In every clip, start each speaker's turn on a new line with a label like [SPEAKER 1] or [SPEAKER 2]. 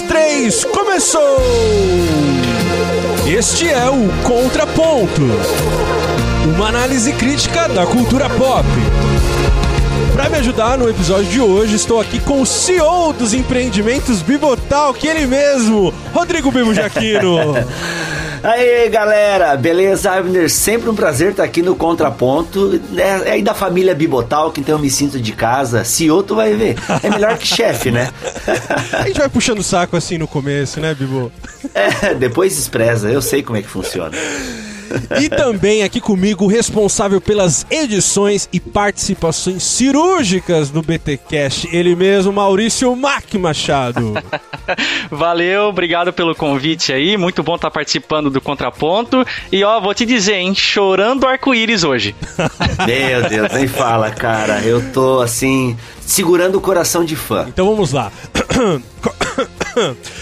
[SPEAKER 1] três, começou! Este é o Contraponto uma análise crítica da cultura pop. Para me ajudar no episódio de hoje, estou aqui com o CEO dos empreendimentos Bibotal, que ele mesmo, Rodrigo Bibo Jaquino.
[SPEAKER 2] Aí, galera, beleza, Abner? Sempre um prazer estar aqui no Contraponto. É, é aí da família Bibotal, que então eu me sinto de casa. CEO, tu vai ver. É melhor que chefe, né?
[SPEAKER 1] A gente vai puxando o saco assim no começo, né, Bibo?
[SPEAKER 2] É, depois despreza. Eu sei como é que funciona.
[SPEAKER 1] E também aqui comigo, responsável pelas edições e participações cirúrgicas do BTcast, ele mesmo, Maurício Mac Machado.
[SPEAKER 3] Valeu, obrigado pelo convite aí, muito bom estar participando do Contraponto. E ó, vou te dizer, hein, chorando arco-íris hoje.
[SPEAKER 2] Meu Deus, nem fala, cara. Eu tô assim, segurando o coração de fã.
[SPEAKER 1] Então vamos lá.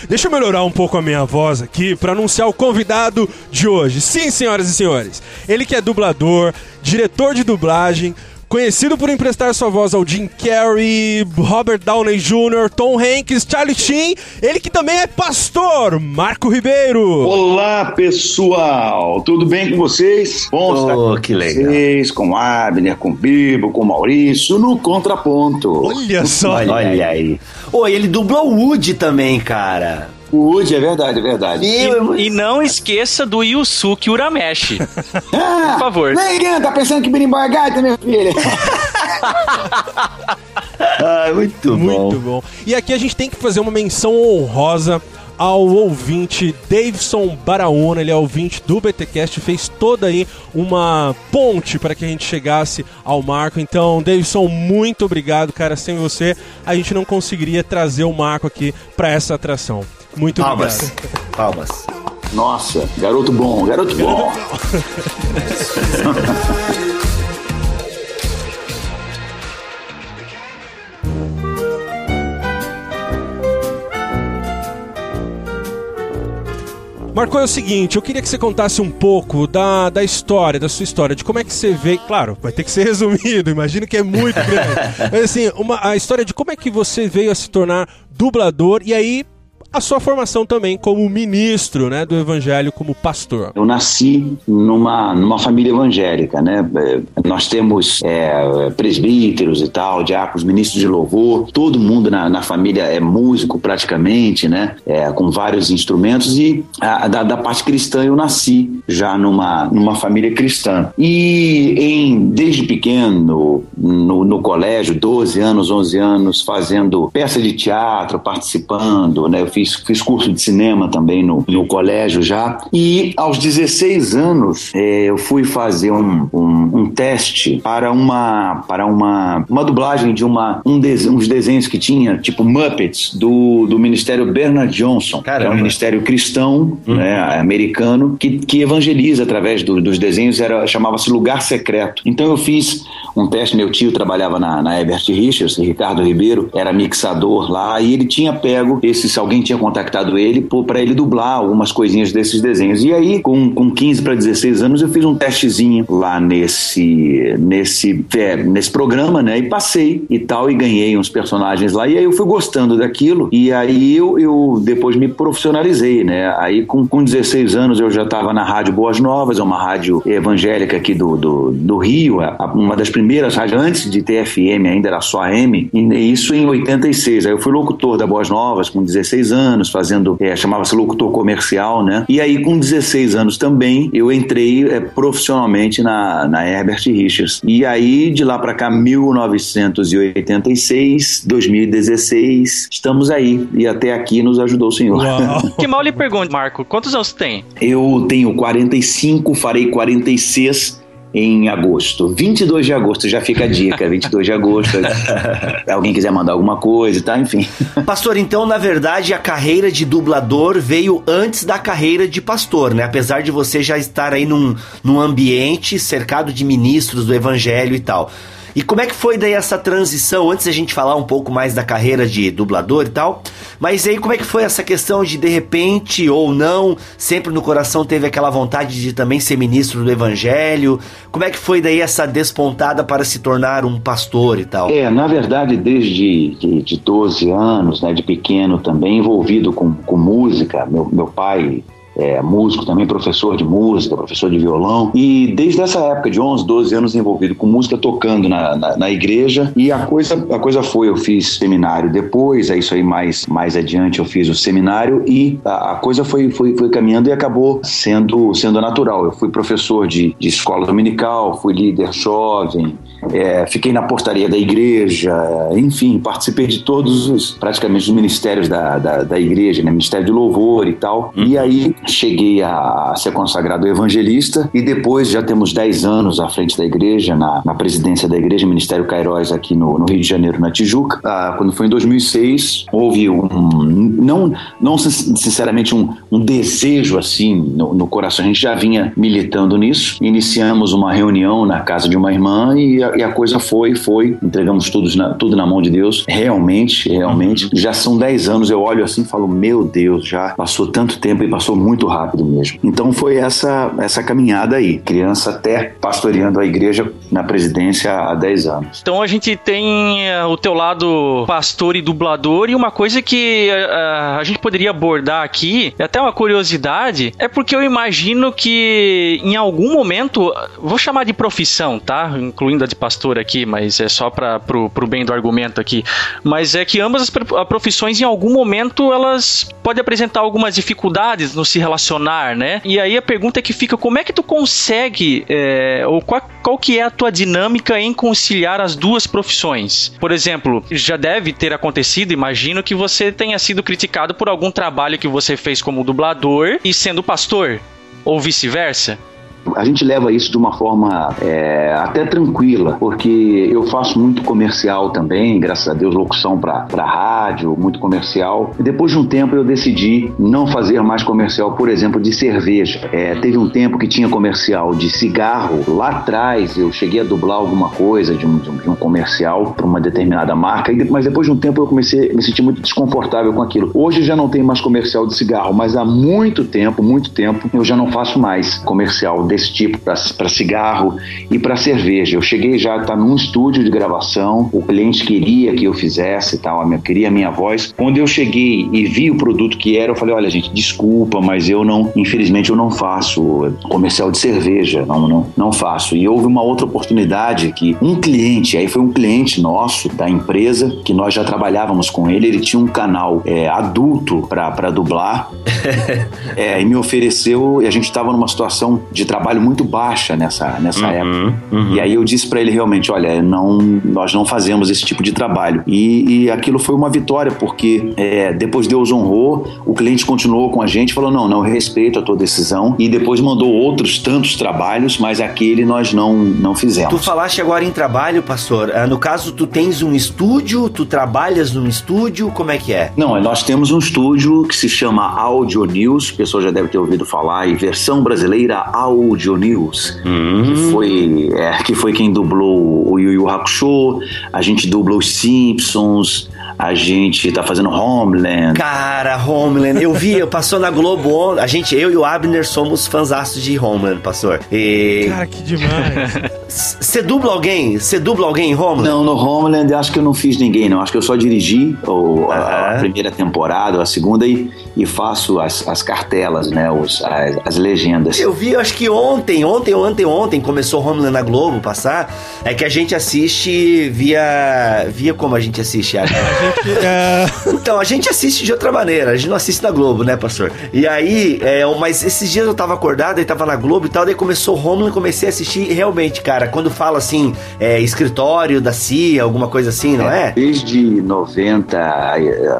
[SPEAKER 1] Deixa eu melhorar um pouco a minha voz aqui para anunciar o convidado de hoje. Sim, senhoras e senhores. Ele que é dublador, diretor de dublagem, Conhecido por emprestar sua voz ao Jim Carrey, Robert Downey Jr., Tom Hanks, Charlie Sheen, ele que também é pastor, Marco Ribeiro.
[SPEAKER 4] Olá, pessoal. Tudo bem com vocês?
[SPEAKER 2] Bom oh, estar com que legal. vocês,
[SPEAKER 4] com Abner, com Bibo, com Maurício, no Contraponto.
[SPEAKER 1] Olha só.
[SPEAKER 2] Olha aí. Oi, ele dublou o Woody também, cara.
[SPEAKER 4] O Woody, é verdade, é verdade.
[SPEAKER 3] E, e não esqueça do Yusuke Urameshi.
[SPEAKER 4] ah, Por favor. Ninguém tá pensando que Berimbau é gaita, minha filha.
[SPEAKER 2] ah, muito bom.
[SPEAKER 1] Muito bom. E aqui a gente tem que fazer uma menção honrosa ao ouvinte Davidson Baraúna, ele é ouvinte do BTcast, fez toda aí uma ponte para que a gente chegasse ao marco. Então, Davidson, muito obrigado, cara. Sem você, a gente não conseguiria trazer o marco aqui para essa atração. Muito
[SPEAKER 2] Palmas.
[SPEAKER 1] obrigado.
[SPEAKER 2] Palmas.
[SPEAKER 4] Nossa, garoto bom, garoto bom.
[SPEAKER 1] Marco, é o seguinte, eu queria que você contasse um pouco da, da história, da sua história, de como é que você veio. Claro, vai ter que ser resumido, imagino que é muito grande. Mas assim, uma, a história de como é que você veio a se tornar dublador e aí a sua formação também como ministro né, do evangelho, como pastor.
[SPEAKER 4] Eu nasci numa, numa família evangélica, né? Nós temos é, presbíteros e tal, diáconos, ministros de louvor, todo mundo na, na família é músico praticamente, né? É, com vários instrumentos e a, da, da, parte cristã eu nasci já numa, numa família cristã. E em, desde pequeno, no, no colégio, 12 anos, 11 anos, fazendo peça de teatro, participando, né? Eu fiz fiz, fiz curso de cinema também no, no colégio já. E aos 16 anos é, eu fui fazer um, um, um, teste para uma para uma, uma dublagem de uma, um de, uns desenhos que tinha, tipo Muppets, do, do Ministério Bernard Johnson, Caramba. que é um ministério cristão uhum. né, americano que, que evangeliza através do, dos desenhos, era chamava-se Lugar Secreto. Então eu fiz um teste, meu tio trabalhava na, na Herbert Richards, Ricardo Ribeiro era mixador lá, e ele tinha pego esse, se alguém tinha tinha contactado ele para ele dublar algumas coisinhas desses desenhos. E aí, com, com 15 para 16 anos, eu fiz um testezinho lá nesse, nesse, é, nesse programa, né? E passei e tal, e ganhei uns personagens lá. E aí eu fui gostando daquilo. E aí eu, eu depois me profissionalizei, né? Aí com, com 16 anos eu já estava na Rádio Boas Novas, é uma rádio evangélica aqui do, do, do Rio, uma das primeiras rádios, antes de ter FM, ainda era só AM, e isso em 86. Aí eu fui locutor da Boas Novas com 16 anos anos, fazendo, é, chamava-se locutor comercial, né? E aí, com 16 anos também, eu entrei é, profissionalmente na, na Herbert Richards. E aí, de lá para cá, 1986, 2016, estamos aí. E até aqui nos ajudou o senhor.
[SPEAKER 3] que mal lhe pergunto, Marco, quantos anos tem?
[SPEAKER 4] Eu tenho 45, farei 46 em agosto. 22 de agosto, já fica a dica. 22 de agosto. alguém quiser mandar alguma coisa, tá? Enfim.
[SPEAKER 2] Pastor, então, na verdade, a carreira de dublador veio antes da carreira de pastor, né? Apesar de você já estar aí num, num ambiente cercado de ministros do evangelho e tal. E como é que foi daí essa transição? Antes da gente falar um pouco mais da carreira de dublador e tal, mas aí como é que foi essa questão de de repente ou não, sempre no coração teve aquela vontade de também ser ministro do evangelho? Como é que foi daí essa despontada para se tornar um pastor e tal?
[SPEAKER 4] É, na verdade, desde de, de 12 anos, né, de pequeno também, envolvido com, com música, meu, meu pai é, músico também, professor de música, professor de violão. E desde essa época, de 11, 12 anos envolvido com música, tocando na, na, na, igreja. E a coisa, a coisa foi, eu fiz seminário depois, é isso aí mais, mais adiante eu fiz o seminário e a, a coisa foi, foi, foi caminhando e acabou sendo, sendo natural. Eu fui professor de, de escola dominical, fui líder jovem, é, fiquei na portaria da igreja, enfim, participei de todos os, praticamente, os ministérios da, da, da igreja, né? Ministério de Louvor e tal. Uhum. E aí cheguei a ser consagrado evangelista e depois já temos 10 anos à frente da igreja, na, na presidência da igreja, Ministério Cairóis aqui no, no Rio de Janeiro, na Tijuca. Ah, quando foi em 2006, houve um, não, não sinceramente um, um desejo assim no, no coração, a gente já vinha militando nisso. Iniciamos uma reunião na casa de uma irmã e e a coisa foi, foi, entregamos tudo na, tudo na mão de Deus, realmente, realmente. Já são 10 anos, eu olho assim e falo, meu Deus, já passou tanto tempo e passou muito rápido mesmo. Então foi essa, essa caminhada aí, criança até pastoreando a igreja na presidência há 10 anos.
[SPEAKER 3] Então a gente tem uh, o teu lado pastor e dublador e uma coisa que uh, a gente poderia abordar aqui, é até uma curiosidade, é porque eu imagino que em algum momento, vou chamar de profissão, tá? Incluindo a de pastor aqui, mas é só para pro, bem do argumento aqui, mas é que ambas as profissões em algum momento elas podem apresentar algumas dificuldades no se relacionar, né? E aí a pergunta que fica, como é que tu consegue, é, ou qual, qual que é a tua dinâmica em conciliar as duas profissões? Por exemplo, já deve ter acontecido, imagino que você tenha sido criticado por algum trabalho que você fez como dublador e sendo pastor, ou vice-versa?
[SPEAKER 4] A gente leva isso de uma forma é, até tranquila, porque eu faço muito comercial também, graças a Deus, locução para rádio, muito comercial. E depois de um tempo eu decidi não fazer mais comercial, por exemplo, de cerveja. É, teve um tempo que tinha comercial de cigarro. Lá atrás eu cheguei a dublar alguma coisa de um, de um, de comercial para uma determinada marca, mas depois de um tempo eu comecei a me sentir muito desconfortável com aquilo. Hoje já não tem mais comercial de cigarro, mas há muito tempo, muito tempo, eu já não faço mais comercial desse tipo para cigarro e para cerveja. Eu cheguei já a estar num estúdio de gravação, o cliente queria que eu fizesse tal, queria a minha voz. Quando eu cheguei e vi o produto que era, eu falei: olha, gente, desculpa, mas eu não, infelizmente, eu não faço comercial de cerveja, não, não, não faço. E houve uma outra oportunidade que um cliente, aí foi um cliente nosso da empresa, que nós já trabalhávamos com ele, ele tinha um canal é, adulto para dublar, é, e me ofereceu, e a gente estava numa situação de trabalho trabalho muito baixa nessa, nessa uhum, época. Uhum. E aí eu disse para ele realmente, olha, não, nós não fazemos esse tipo de trabalho. E, e aquilo foi uma vitória, porque é, depois Deus honrou, o cliente continuou com a gente, falou, não, não, eu respeito a tua decisão. E depois mandou outros tantos trabalhos, mas aquele nós não, não fizemos.
[SPEAKER 2] Tu falaste agora em trabalho, pastor. Ah, no caso, tu tens um estúdio, tu trabalhas num estúdio, como é que é?
[SPEAKER 4] Não, nós temos um estúdio que se chama Audio News, a pessoa já deve ter ouvido falar, e versão brasileira Audio Audio News, uhum. que, foi, é, que foi quem dublou o Yu Yu Hakusho, a gente dublou os Simpsons, a gente tá fazendo Homeland.
[SPEAKER 2] Cara, Homeland. Eu vi, passou na Globo. A gente, eu e o Abner somos fãs de Homeland, pastor.
[SPEAKER 1] E... Cara, que demais.
[SPEAKER 2] Você dubla alguém? Você dubla alguém em Homeland?
[SPEAKER 4] Não, no Homeland eu acho que eu não fiz ninguém, não. Acho que eu só dirigi o, a, a, primeira temporada, a segunda e, e faço as, as cartelas, né? Os, as, as legendas.
[SPEAKER 2] Eu vi, acho que ontem, ontem, ontem, ontem começou Homeland na Globo passar. É que a gente assiste via. Via como a gente assiste? A gente. Então, a gente assiste de outra maneira. A gente não assiste na Globo, né, pastor? E aí, é, mas esses dias eu tava acordado e tava na Globo e tal, daí começou Homeland, comecei a assistir e realmente, cara, quando fala assim, é, escritório da CIA, alguma coisa assim, não é?
[SPEAKER 4] é? Desde 90,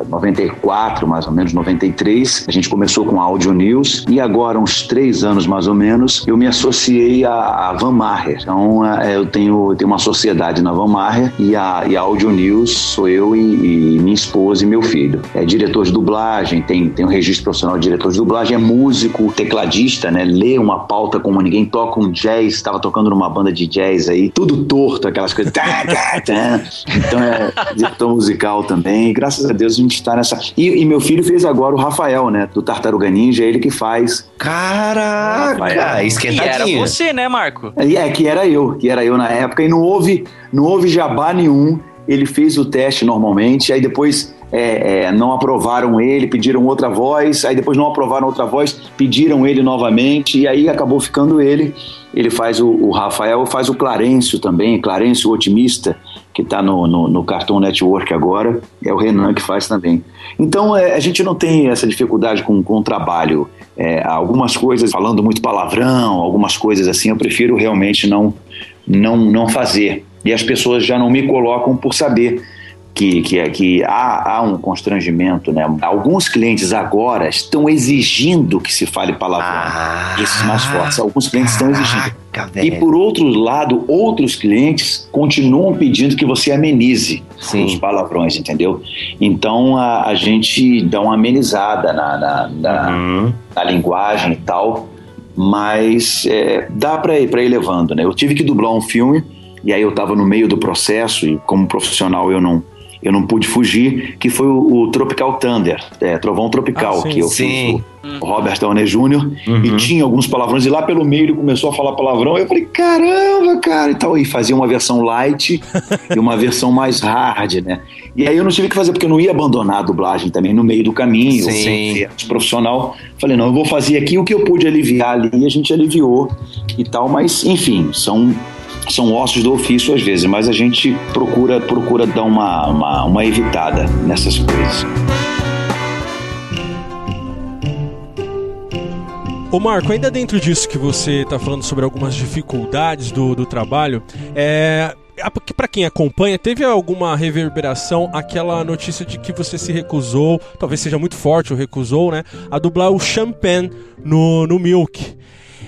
[SPEAKER 4] 94, mais ou menos, 93, a gente começou com Audio News e agora, uns três anos mais ou menos, eu me associei a, a Van Maher. Então, é, eu tenho, tenho uma sociedade na Van Maher e a, e a Audio News sou eu e minha esposa e meu filho. É diretor de dublagem, tem, tem um registro profissional de diretor de dublagem, é músico, tecladista, né? Lê uma pauta como ninguém toca um jazz, estava tocando numa banda de jazz aí, tudo torto, aquelas coisas. então é diretor musical também. graças a Deus a gente está nessa. E, e, meu filho fez agora o Rafael, né? Do Tartaruga Ninja, é ele que faz.
[SPEAKER 2] Caraca, esquentadinho.
[SPEAKER 3] E era você, né, Marco?
[SPEAKER 4] É, é, que era eu, que era eu na época, e não houve, não houve jabá nenhum. Ele fez o teste normalmente, aí depois é, é, não aprovaram ele, pediram outra voz, aí depois não aprovaram outra voz, pediram ele novamente, e aí acabou ficando ele. Ele faz o, o Rafael, faz o Clarencio também, Clarencio Otimista, que está no, no, no, Cartoon Network agora, é o Renan que faz também. Então é, a gente não tem essa dificuldade com, com o trabalho. É, algumas coisas, falando muito palavrão, algumas coisas assim, eu prefiro realmente não, não, não fazer. E as pessoas já não me colocam por saber que, que, que há, há um constrangimento, né? Alguns clientes agora estão exigindo que se fale palavrão, ah, esses mais fortes. Alguns clientes caraca, estão exigindo. Velho. E por outro lado, outros clientes continuam pedindo que você amenize Sim. os palavrões, entendeu? Então a, a gente dá uma amenizada na, na, na, uhum. na linguagem e tal, mas é, dá para ir, ir levando, né? Eu tive que dublar um filme e aí eu estava no meio do processo e como profissional eu não eu não pude fugir, que foi o, o Tropical Thunder, é, Trovão Tropical, ah, sim, que eu sim. fiz o, o Robert Downey Jr. Uhum. e tinha alguns palavrões, e lá pelo meio ele começou a falar palavrão, eu falei, caramba, cara, e tal, e fazia uma versão light e uma versão mais hard, né? E aí eu não tive que fazer, porque eu não ia abandonar a dublagem também no meio do caminho, sim. profissional, falei, não, eu vou fazer aqui o que eu pude aliviar ali, e a gente aliviou e tal, mas enfim, são são ossos do ofício às vezes, mas a gente procura, procura dar uma, uma, uma evitada nessas coisas.
[SPEAKER 1] Ô Marco, ainda dentro disso que você está falando sobre algumas dificuldades do, do trabalho, é, para quem acompanha, teve alguma reverberação aquela notícia de que você se recusou, talvez seja muito forte o recusou, né, a dublar o Champagne no, no Milk.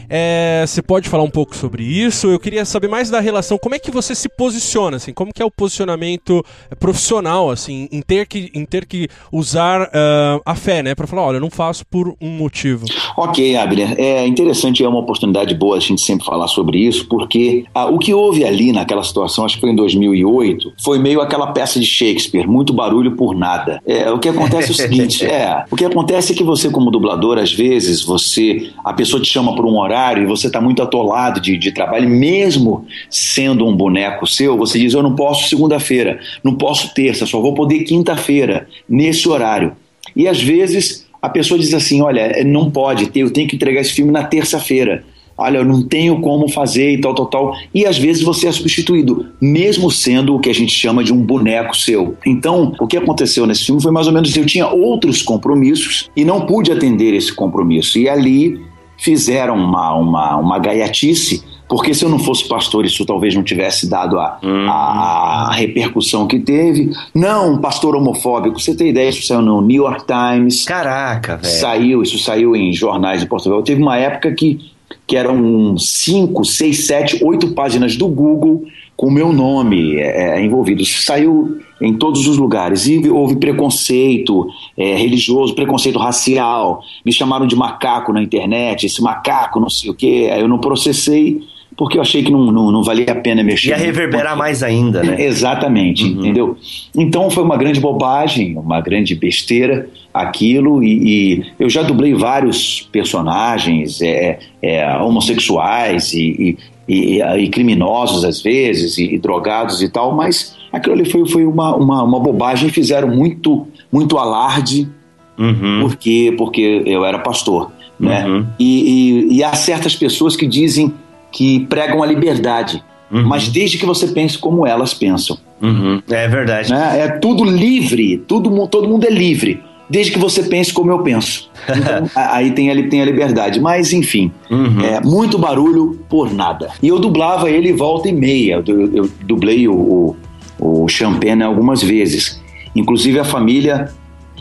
[SPEAKER 1] É, você pode falar um pouco sobre isso? Eu queria saber mais da relação, como é que você se posiciona, assim, como que é o posicionamento profissional, assim, em ter que, em ter que usar uh, a fé, né, para falar, olha, eu não faço por um motivo.
[SPEAKER 4] Ok, Abner, é interessante, é uma oportunidade boa a gente sempre falar sobre isso, porque ah, o que houve ali naquela situação, acho que foi em 2008, foi meio aquela peça de Shakespeare, muito barulho por nada. É, o que acontece é o seguinte, é, o que acontece é que você como dublador, às vezes, você, a pessoa te chama por um horário horário e você está muito atolado de, de trabalho, mesmo sendo um boneco seu, você diz: Eu não posso segunda-feira, não posso terça, só vou poder quinta-feira, nesse horário. E às vezes a pessoa diz assim: Olha, não pode eu tenho que entregar esse filme na terça-feira. Olha, eu não tenho como fazer e tal, tal, tal. E às vezes você é substituído, mesmo sendo o que a gente chama de um boneco seu. Então, o que aconteceu nesse filme foi mais ou menos: eu tinha outros compromissos e não pude atender esse compromisso. E ali fizeram uma, uma, uma gaiatice, porque se eu não fosse pastor, isso talvez não tivesse dado a, uhum. a, a, repercussão que teve. Não, um pastor homofóbico. Você tem ideia, isso saiu no New York Times.
[SPEAKER 2] Caraca, velho.
[SPEAKER 4] Saiu, isso saiu em jornais de Portugal. Teve uma época que, que eram cinco, seis, sete, oito páginas do Google com o meu nome é, é envolvido. Isso saiu em todos os lugares. E houve preconceito é, religioso, preconceito racial. Me chamaram de macaco na internet, esse macaco, não sei o quê. Eu não processei porque eu achei que não, não, não valia a pena mexer.
[SPEAKER 2] Ia reverberar mais ainda, né?
[SPEAKER 4] Exatamente, uhum. entendeu? Então foi uma grande bobagem, uma grande besteira aquilo e, e eu já dublei vários personagens é, é, homossexuais e, e, e, criminosos às vezes e, drogados e tal, mas aquilo ali foi, foi uma, uma, uma bobagem, fizeram muito, muito alarde uhum. porque, porque eu era pastor. Né? Uhum. E, e, e, há certas pessoas que dizem que pregam a liberdade, uhum. mas desde que você pense como elas pensam.
[SPEAKER 2] Uhum. É verdade.
[SPEAKER 4] Né? É tudo livre, tudo, todo mundo é livre, desde que você pense como eu penso. Então, aí tem, ele tem a liberdade. Mas, enfim, uhum. é muito barulho por nada. E eu dublava ele volta e meia. Eu, eu dublei o, o, o Champagne algumas vezes. Inclusive a família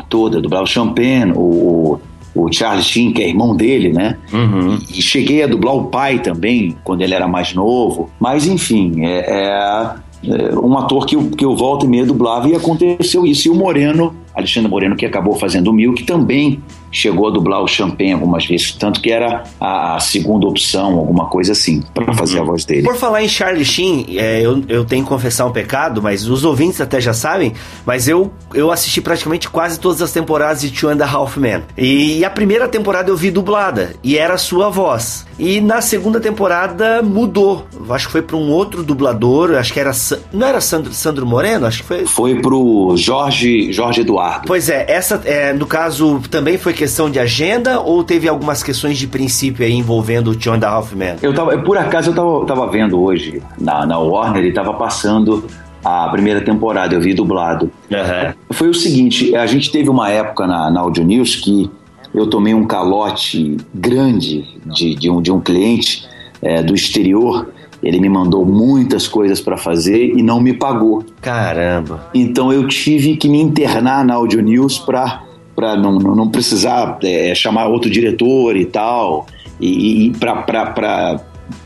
[SPEAKER 4] toda, dublava o Champagne, o, o Charles Sheen, que é irmão dele, né? Uhum. E, cheguei a dublar o pai também, quando ele era mais novo. Mas, enfim, é, é é, um ator que eu, que eu volta e meia dublava e aconteceu isso. E o Moreno, Alexandre Moreno, que acabou fazendo o Milk, também chegou a dublar o Champagne algumas vezes, tanto que era a segunda opção, alguma coisa assim, para fazer a voz dele.
[SPEAKER 2] Por falar em Charlie Sheen, é, eu, eu tenho que confessar um pecado, mas os ouvintes até já sabem, mas eu, eu assisti praticamente quase todas as temporadas de Two and a Half Men. E, e a primeira temporada eu vi dublada, e era a sua voz. E na segunda temporada mudou. Acho que foi para um outro dublador, acho que era. Não era Sandro, Sandro Moreno? Acho que foi.
[SPEAKER 4] Foi pro Jorge, Jorge Eduardo.
[SPEAKER 2] Pois é, essa, é, no caso, também foi questão de agenda ou teve algumas questões de princípio aí envolvendo o John da Hoffman?
[SPEAKER 4] Eu tava, por acaso eu tava, tava vendo hoje na, na Warner e tava passando a primeira temporada, eu vi dublado. Uhum. Foi o seguinte, a gente teve uma época na, na Audio News que eu tomei um calote grande de, de, um, de um cliente é, do exterior. Ele me mandou muitas coisas para fazer e não me pagou.
[SPEAKER 2] Caramba!
[SPEAKER 4] Então eu tive que me internar na Audio News para para não, não precisar é, chamar outro diretor e tal, e, e para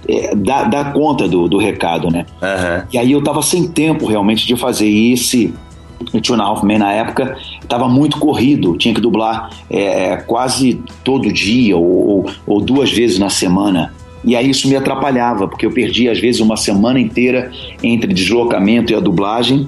[SPEAKER 4] é, dar, dar, conta do, do recado, né? Uhum. E aí eu tava sem tempo realmente de fazer esse Two Man na época estava muito corrido, tinha que dublar é, é, quase todo dia ou, ou, ou, duas vezes na semana. E aí isso me atrapalhava, porque eu perdia às vezes uma semana inteira entre deslocamento e a dublagem,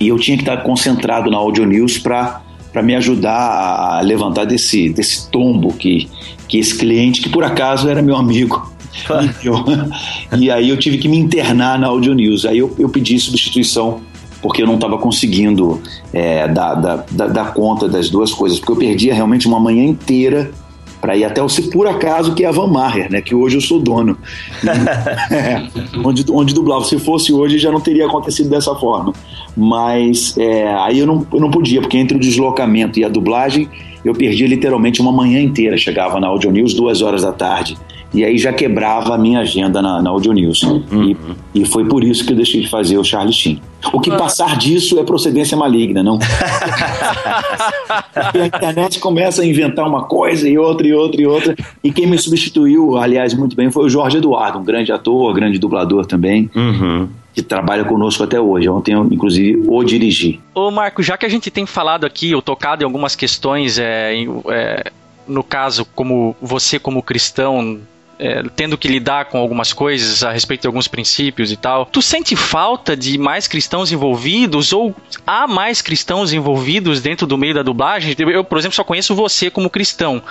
[SPEAKER 4] e eu tinha que estar concentrado na Audio News para para me ajudar a levantar desse, desse tombo que, que esse cliente, que por acaso era meu amigo, e aí eu tive que me internar na Audio News. Aí eu, eu pedi substituição porque eu não estava conseguindo é, dar, dar, dar, conta das duas coisas, porque eu perdia realmente uma manhã inteira para ir até o Se Por Acaso, que é a Van Maher, né, que hoje eu sou dono, é, onde, onde dublava. Se fosse hoje já não teria acontecido dessa forma, mas é, aí eu não, eu não podia, porque entre o deslocamento e a dublagem eu perdia literalmente uma manhã inteira. Chegava na Audio News duas horas da tarde e aí já quebrava a minha agenda na, na Audio News. Uhum. E, e, foi por isso que eu deixei de fazer o Charlie Sheen. O que passar disso é procedência maligna, não? a internet começa a inventar uma coisa e outra e outra e outra. E quem me substituiu, aliás, muito bem, foi o Jorge Eduardo, um grande ator, grande dublador também. Uhum que trabalha conosco até hoje. Ontem eu, inclusive, o dirigi.
[SPEAKER 3] Ô, Marco, já que a gente tem falado aqui, ou tocado em algumas questões, é, é, no caso, como você, como cristão, é, tendo que lidar com algumas coisas a respeito de alguns princípios e tal. Tu sente falta de mais cristãos envolvidos ou há mais cristãos envolvidos dentro do meio da dublagem? Eu, por exemplo, só conheço você como cristão.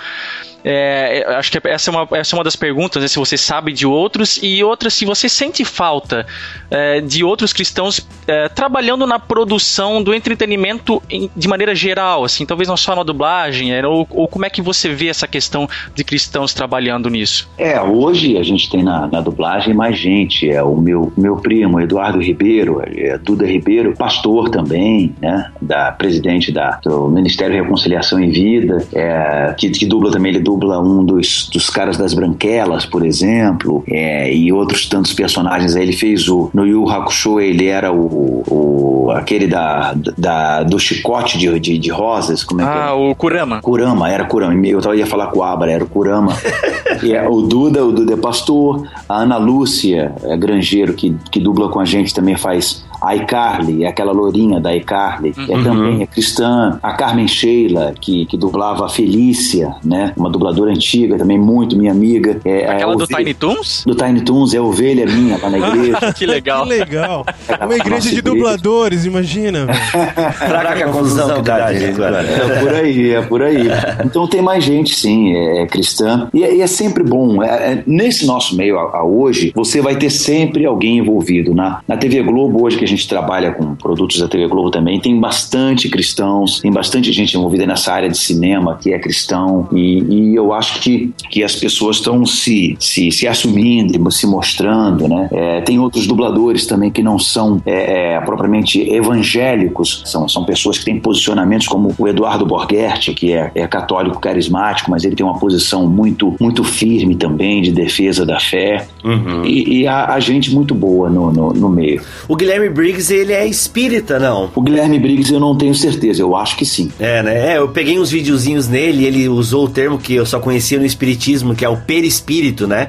[SPEAKER 3] É, acho que essa é, uma, essa é uma das perguntas, né, se você sabe de outros, e outra, se você sente falta é, de outros cristãos é, trabalhando na produção do entretenimento em, de maneira geral, assim, talvez não só na dublagem, é, ou, ou, como é que você vê essa questão de cristãos trabalhando nisso?
[SPEAKER 4] É, hoje a gente tem na, na dublagem mais gente, é o meu, meu primo Eduardo Ribeiro, é Duda Ribeiro, pastor também, né, da presidente da, do Ministério de Reconciliação em Vida, é, que, que dubla também, ele dubla dubla um dos, dos caras das Branquelas, por exemplo, é, e outros tantos personagens. Ele fez o. No Yu Hakusho, ele era o. o aquele da, da, do chicote de, de, de rosas. Como é
[SPEAKER 3] ah, que é?
[SPEAKER 4] Ah,
[SPEAKER 3] o Kurama.
[SPEAKER 4] Kurama, era Kurama. Eu ia falar com o Abra, era o Kurama. e é, o Duda, o Duda é pastor. A Ana Lúcia, é granjeiro, que, que dubla com a gente, também faz a iCarly, é aquela lourinha da iCarly, que é uhum. também é cristã. A Carmen Sheila, que, que dublava a Felícia, né? Uma dubladora antiga, também muito minha amiga.
[SPEAKER 3] É, aquela é do Tiny Toons?
[SPEAKER 4] Do Tiny Toons, é ovelha minha lá na igreja.
[SPEAKER 3] que legal.
[SPEAKER 1] que legal. É uma igreja de dubladores, imagina.
[SPEAKER 2] Fraca a confusão que dá,
[SPEAKER 4] É por aí, é por aí. Então tem mais gente, sim, é, é cristã. E é, e é sempre bom. É, é, nesse nosso meio a, a, hoje, você vai ter sempre alguém envolvido. Na, na TV Globo, hoje que a gente trabalha com produtos da TV Globo também, tem bastante cristãos, tem bastante gente envolvida nessa área de cinema que é cristão e, e eu acho que, que as pessoas estão se, se, se assumindo, se mostrando, né? É, tem outros dubladores também que não são é, é, propriamente evangélicos, são, são pessoas que têm posicionamentos como o Eduardo Borghetti, que é, é católico carismático, mas ele tem uma posição muito, muito firme também de defesa da fé uhum. e, e a, a, gente muito boa no, no, no meio.
[SPEAKER 2] O Guilherme Briggs, ele é espírita, não?
[SPEAKER 4] O Guilherme Briggs eu não tenho certeza, eu acho que sim.
[SPEAKER 2] É, né? É, eu peguei uns videozinhos nele, ele usou o termo que eu só conhecia no espiritismo, que é o perispírito, né?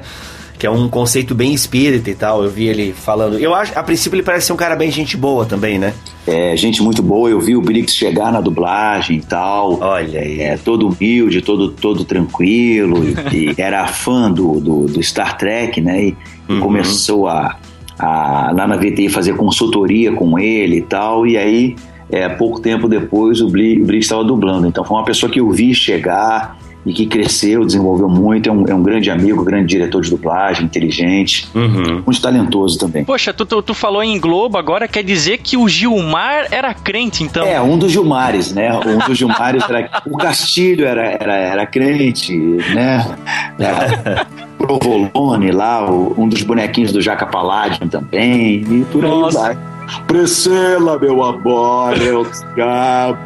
[SPEAKER 2] que é um conceito bem espírita e tal. Eu vi ele falando. Eu acho, a princípio ele parece ser um cara bem gente boa também, né?
[SPEAKER 4] É, gente muito boa. Eu vi o Briggs chegar na dublagem e tal.
[SPEAKER 2] Olha aí.
[SPEAKER 4] É, todo humilde, todo, todo tranquilo. e, e era fã do, do, do, Star Trek, né? E, uhum. começou a, a, lá na VTI fazer consultoria com ele e tal. E aí, é, pouco tempo depois, o Briggs estava dublando. Então foi uma pessoa que eu vi chegar e que cresceu, desenvolveu muito, é um, é um grande amigo, grande diretor de dublagem, inteligente, uhum. muito talentoso também.
[SPEAKER 3] Poxa, tu, tu, tu, falou em Globo, agora quer dizer que o Gilmar era crente, então?
[SPEAKER 4] É, um dos Gilmares, né? Um dos Gilmares era. O Castilho era, era, era crente, né? Era, Provolone lá, o, um dos bonequinhos do Jaca Paladino também, e por aí vai. Priscila, meu amor, eu te amo.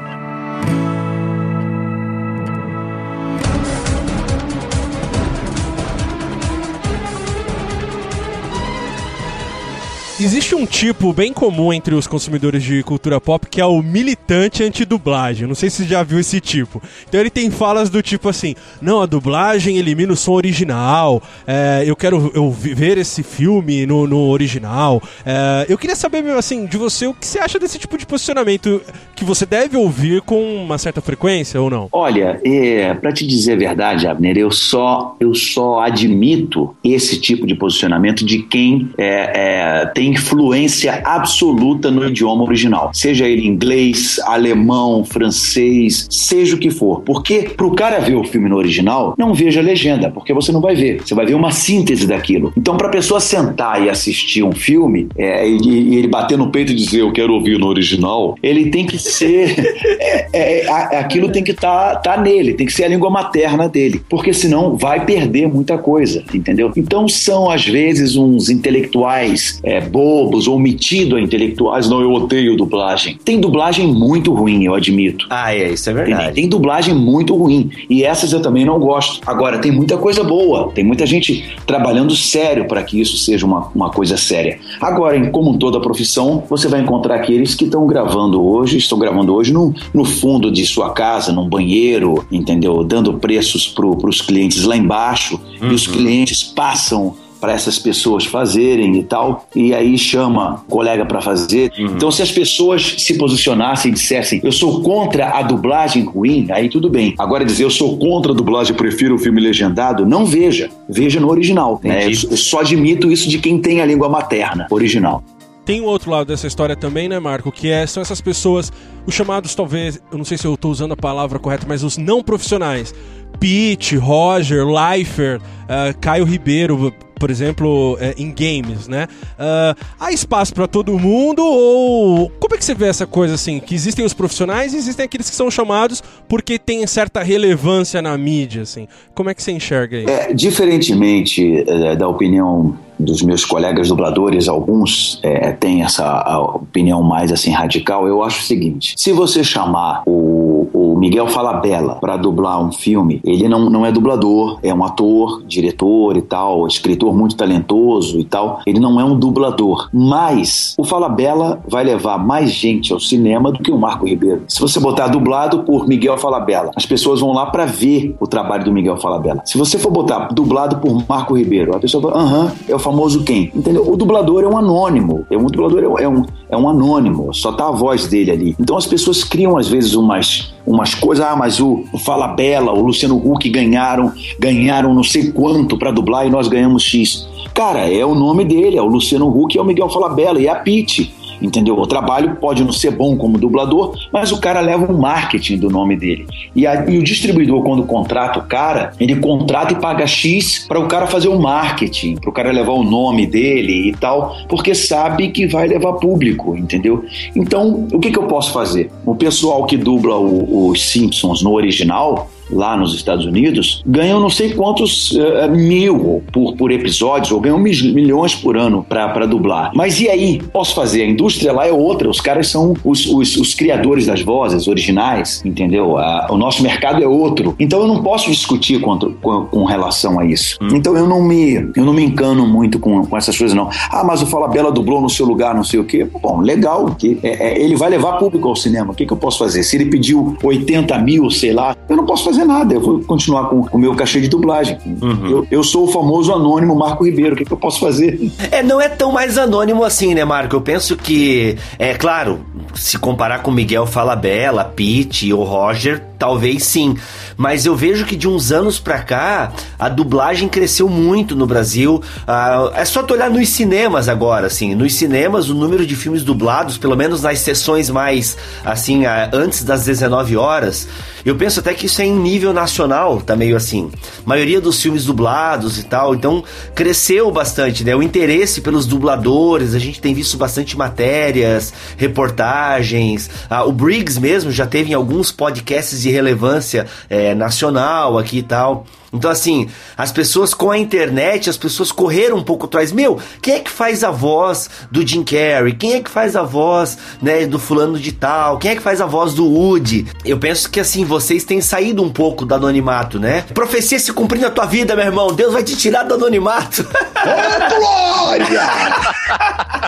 [SPEAKER 1] Existe um tipo bem comum entre os consumidores de cultura pop que é o militante anti-dublagem. Não sei se você já viu esse tipo. Então ele tem falas do tipo assim: não, a dublagem elimina o som original. É, eu quero eu ver esse filme no, no original. É, eu queria saber, assim, de você o que você acha desse tipo de posicionamento que você deve ouvir com uma certa frequência ou não?
[SPEAKER 4] Olha, é, para te dizer a verdade, Abner, eu só, eu só admito esse tipo de posicionamento de quem é tem influência absoluta no idioma original, seja ele inglês, alemão, francês, seja o que for. Porque pro cara ver o filme no original, não veja a legenda, porque você não vai ver. Você vai ver uma síntese daquilo. Então, pra pessoa sentar e assistir um filme é, e, e, ele bater no peito e dizer eu quero ouvir no original, ele tem que ser. é, é, é aquilo tem que estar tá, tá nele, tem que ser a língua materna dele, porque senão vai perder muita coisa, entendeu? Então, são às vezes uns intelectuais é, bobos ou metido a intelectuais, não, eu odeio dublagem. Tem dublagem muito ruim, eu admito.
[SPEAKER 2] Ah, é, isso é verdade.
[SPEAKER 4] Tem, tem dublagem muito ruim. E essas eu também não gosto. Agora, tem muita coisa boa, tem muita gente trabalhando sério para que isso seja uma, uma coisa séria. Agora, em como toda profissão, você vai encontrar aqueles que estão gravando hoje, estão gravando hoje no, no fundo de sua casa, num banheiro, entendeu? Dando preços para os clientes lá embaixo, uhum. e os uhum. clientes passam para essas pessoas fazerem e tal, e aí chama o colega para fazer. Uhum. Então, se as pessoas se posicionassem e dissessem eu sou contra a dublagem ruim, aí tudo bem. Agora dizer eu sou contra a dublagem, prefiro o filme legendado, não veja. Veja no original. Né? Eu, só admito isso de quem tem a língua materna original
[SPEAKER 1] tem um outro lado dessa história também, né, Marco? Que é, são essas pessoas, os chamados, talvez, eu não sei se eu estou usando a palavra correta, mas os não profissionais. Pete, Roger, Leifer, uh, Caio Ribeiro, por exemplo, é, em games, né? Uh, há espaço para todo mundo ou como é que você vê essa coisa assim? Que existem os profissionais e existem aqueles que são chamados porque têm certa relevância na mídia, assim. Como é que você enxerga isso?
[SPEAKER 4] É, diferentemente é, da opinião dos meus colegas dubladores, alguns é, têm essa opinião mais assim radical. Eu acho o seguinte: se você chamar o, o Miguel Falabella para dublar um filme, ele não, não é dublador, é um ator, diretor e tal, escritor muito talentoso e tal. Ele não é um dublador, mas o Falabella vai levar mais gente ao cinema do que o Marco Ribeiro. Se você botar dublado por Miguel Falabella, as pessoas vão lá para ver o trabalho do Miguel Falabella. Se você for botar dublado por Marco Ribeiro, a pessoa fala, aham, é o famoso quem? Entendeu? O dublador é um anônimo. É um dublador é um, é um anônimo, só tá a voz dele ali. Então as pessoas criam às vezes umas, umas coisas, ah, mas o, Fala Bela, o Luciano Huck ganharam, ganharam não sei quanto para dublar e nós ganhamos X. Cara, é o nome dele, é o Luciano Huck, é o Miguel Falabella e é a Pete entendeu? O trabalho pode não ser bom como dublador, mas o cara leva um marketing do nome dele. E, a, e o distribuidor, quando contrata o cara, ele contrata e paga X para o cara fazer o marketing, para o cara levar o nome dele e tal, porque sabe que vai levar público, entendeu? Então, o que, que eu posso fazer? O pessoal que dubla os Simpsons no original, lá nos Estados Unidos ganham não sei quantos uh, mil por, por episódios, ou ganham milhões por ano para dublar. Mas e aí? Posso fazer? A indústria lá é outra, os caras são os, os, os criadores das vozes originais, entendeu? A, o nosso mercado é outro. Então eu não posso discutir com, com, com relação a isso. Hum. Então eu não me eu não me encano muito com, com essas coisas, não. Ah, mas o Fala Bela dublou no seu lugar, não sei o quê. Bom, legal, que é, é, ele vai levar público ao cinema. O que, que eu posso fazer? Se ele pediu 80 mil, sei lá, eu não posso fazer fazer nada, eu vou continuar com o meu cachê de dublagem. Uhum. Eu, eu sou o famoso anônimo Marco Ribeiro, o que, que eu posso fazer?
[SPEAKER 2] É, não é tão mais anônimo assim, né, Marco? Eu penso que, é claro, se comparar com Miguel Falabella, Pete ou Roger, talvez sim. Mas eu vejo que de uns anos pra cá, a dublagem cresceu muito no Brasil. Ah, é só tu olhar nos cinemas agora, assim. Nos cinemas, o número de filmes dublados, pelo menos nas sessões mais, assim, ah, antes das 19 horas, eu penso até que isso é em nível nacional, tá meio assim. A maioria dos filmes dublados e tal, então cresceu bastante, né? O interesse pelos dubladores, a gente tem visto bastante matérias, reportagens. Ah, o Briggs mesmo já teve em alguns podcasts de relevância é, nacional aqui e tal. Então, assim, as pessoas com a internet, as pessoas correram um pouco atrás. Meu, quem é que faz a voz do Jim Carrey? Quem é que faz a voz, né, do fulano de tal? Quem é que faz a voz do Woody? Eu penso que, assim, vocês têm saído um pouco do anonimato, né? Profecia se cumprindo na tua vida, meu irmão. Deus vai te tirar do anonimato.
[SPEAKER 4] Ô, glória!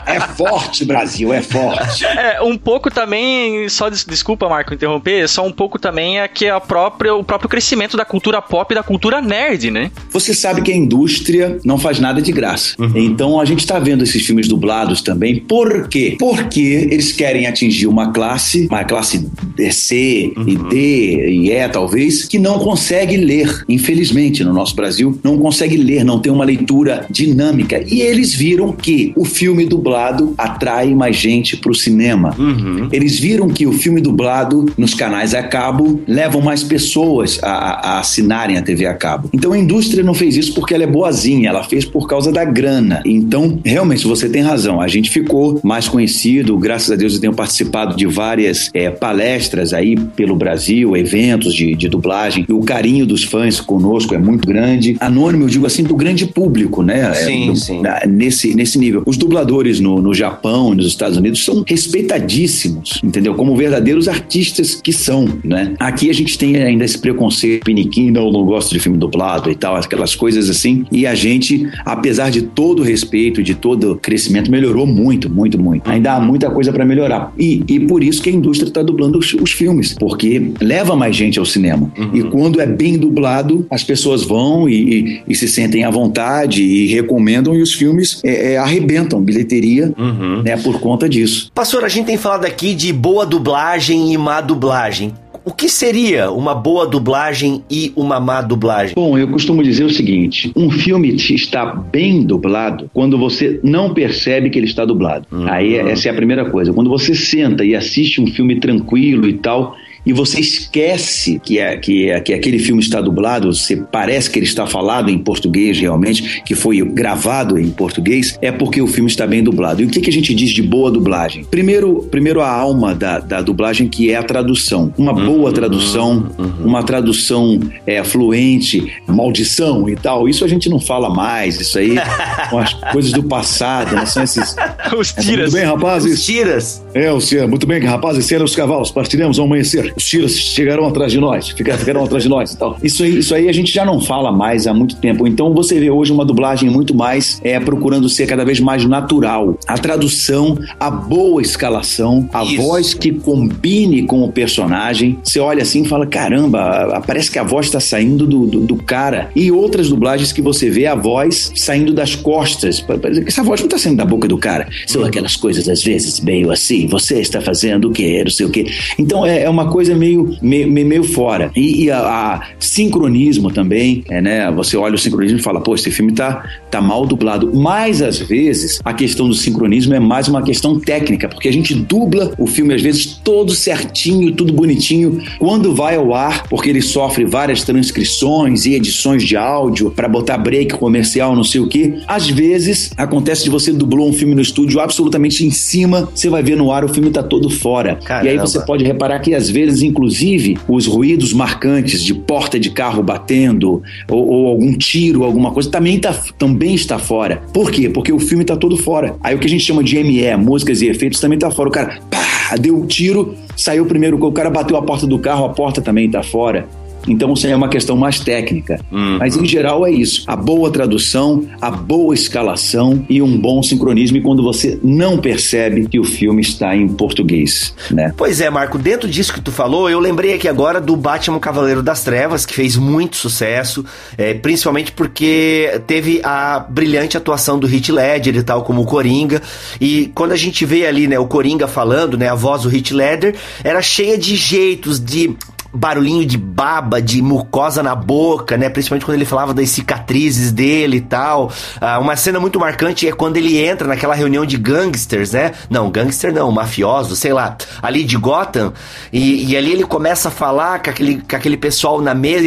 [SPEAKER 4] É forte, Brasil, é forte.
[SPEAKER 3] É, um pouco também, só desculpa, Marco, interromper, só um pouco também é que a própria, o próprio crescimento da cultura pop e da cultura cultura nerd, né?
[SPEAKER 4] Você sabe que a indústria não faz nada de graça. Uhum. Então a gente está vendo esses filmes dublados também. Por quê? Porque eles querem atingir uma classe, uma classe C uhum. e D e E, talvez, que não consegue ler. Infelizmente, no nosso Brasil, não consegue ler, não tem uma leitura dinâmica. E eles viram que o filme dublado atrai mais gente para o cinema. Uhum. Eles viram que o filme dublado nos canais a cabo levam mais pessoas a, a assinarem a TV a cabo. Então a indústria não fez isso porque ela é boazinha, ela fez por causa da grana. Então, realmente, você tem razão. A gente ficou mais conhecido, graças a Deus eu tenho participado de várias é, palestras aí pelo Brasil, eventos de, de dublagem. E o carinho dos fãs conosco é muito grande. Anônimo, eu digo assim, do grande público, né?
[SPEAKER 2] É, sim, é, sim.
[SPEAKER 4] nesse, nesse nível. Os dubladores no, no Japão, nos Estados Unidos, são respeitadíssimos, entendeu? Como verdadeiros artistas que são, né? Aqui a gente tem ainda esse preconceito piniquinho, não, não gosto de filme dublado e tal, aquelas coisas assim. E a gente, apesar de todo o respeito, de todo o crescimento, melhorou muito, muito, muito. Ainda há muita coisa para melhorar. E, e por isso que a indústria está dublando os, os, filmes, porque leva mais gente ao cinema. Uhum. E quando é bem dublado, as pessoas vão e, e, e, se sentem à vontade e recomendam, e os filmes é, é, arrebentam bilheteria uhum. né, por conta disso.
[SPEAKER 2] Pastor, a gente tem falado aqui de boa dublagem e má dublagem. O que seria uma boa dublagem e uma má dublagem?
[SPEAKER 4] Bom, eu costumo dizer o seguinte: um filme está bem dublado quando você não percebe que ele está dublado. Uhum. Aí essa é a primeira coisa. Quando você senta e assiste um filme tranquilo e tal, e você esquece que, é, que, é, que aquele filme está dublado, você parece que ele está falado em português realmente, que foi gravado em português, é porque o filme está bem dublado. E o que, que a gente diz de boa dublagem? Primeiro, primeiro a alma da, da dublagem, que é a tradução. Uma uhum, boa tradução, uhum. uma tradução é, fluente, maldição e tal. Isso a gente não fala mais, isso aí são as coisas do passado, né? São esses.
[SPEAKER 3] Os tiras.
[SPEAKER 4] Muito bem, rapazes.
[SPEAKER 2] Os tiras.
[SPEAKER 4] É, os tiras. Muito bem, rapazes, ceram os cavalos, partiremos ao amanhecer os tiros chegarão atrás de nós, ficarão atrás de nós e tal. Isso aí, isso aí a gente já não fala mais há muito tempo. Então você vê hoje uma dublagem muito mais é, procurando ser cada vez mais natural. A tradução, a boa escalação, a isso. voz que combine com o personagem. Você olha assim e fala: caramba, parece que a voz está saindo do, do, do, cara. E outras dublagens que você vê a voz saindo das costas. Essa voz não está saindo da boca do cara. São aquelas coisas, às vezes, meio assim: você está fazendo o quê? Não sei o quê. Então é, é uma coisa coisa meio, meio, meio fora. E, e a, a, sincronismo também, é, né? Você olha o sincronismo e fala, pô, esse filme tá, tá mal dublado. Mas, às vezes, a questão do sincronismo é mais uma questão técnica, porque a gente dubla o filme, às vezes, todo certinho, tudo bonitinho. Quando vai ao ar, porque ele sofre várias transcrições e edições de áudio para botar break comercial, não sei o que. Às vezes, acontece de você dublou um filme no estúdio absolutamente em cima, você vai ver no ar, o filme tá todo fora. Caramba. E aí você pode reparar que, às vezes, inclusive, os ruídos marcantes de porta de carro batendo ou, ou algum tiro, alguma coisa, também, tá, também está fora. Por quê? Porque o filme está todo fora. Aí o que a gente chama de ME, músicas e efeitos, também está fora. O cara pá, deu um tiro, saiu primeiro, o cara bateu a porta do carro, a porta também está fora. Então isso é uma questão mais técnica. Uhum. Mas em geral é isso. A boa tradução, a boa escalação e um bom sincronismo quando você não percebe que o filme está em português, né?
[SPEAKER 2] Pois é, Marco, dentro disso que tu falou, eu lembrei aqui agora do Batman Cavaleiro das Trevas, que fez muito sucesso, é, principalmente porque teve a brilhante atuação do Heath Ledger e tal, como o Coringa. E quando a gente vê ali, né, o Coringa falando, né, a voz do Heath Ledger, era cheia de jeitos, de barulhinho de baba, de mucosa na boca, né? Principalmente quando ele falava das cicatrizes dele e tal. Ah, uma cena muito marcante é quando ele entra naquela reunião de gangsters, né? Não, gangster não, mafioso, sei lá, ali de Gotham. E, e ali ele começa a falar com aquele, com aquele pessoal na mesa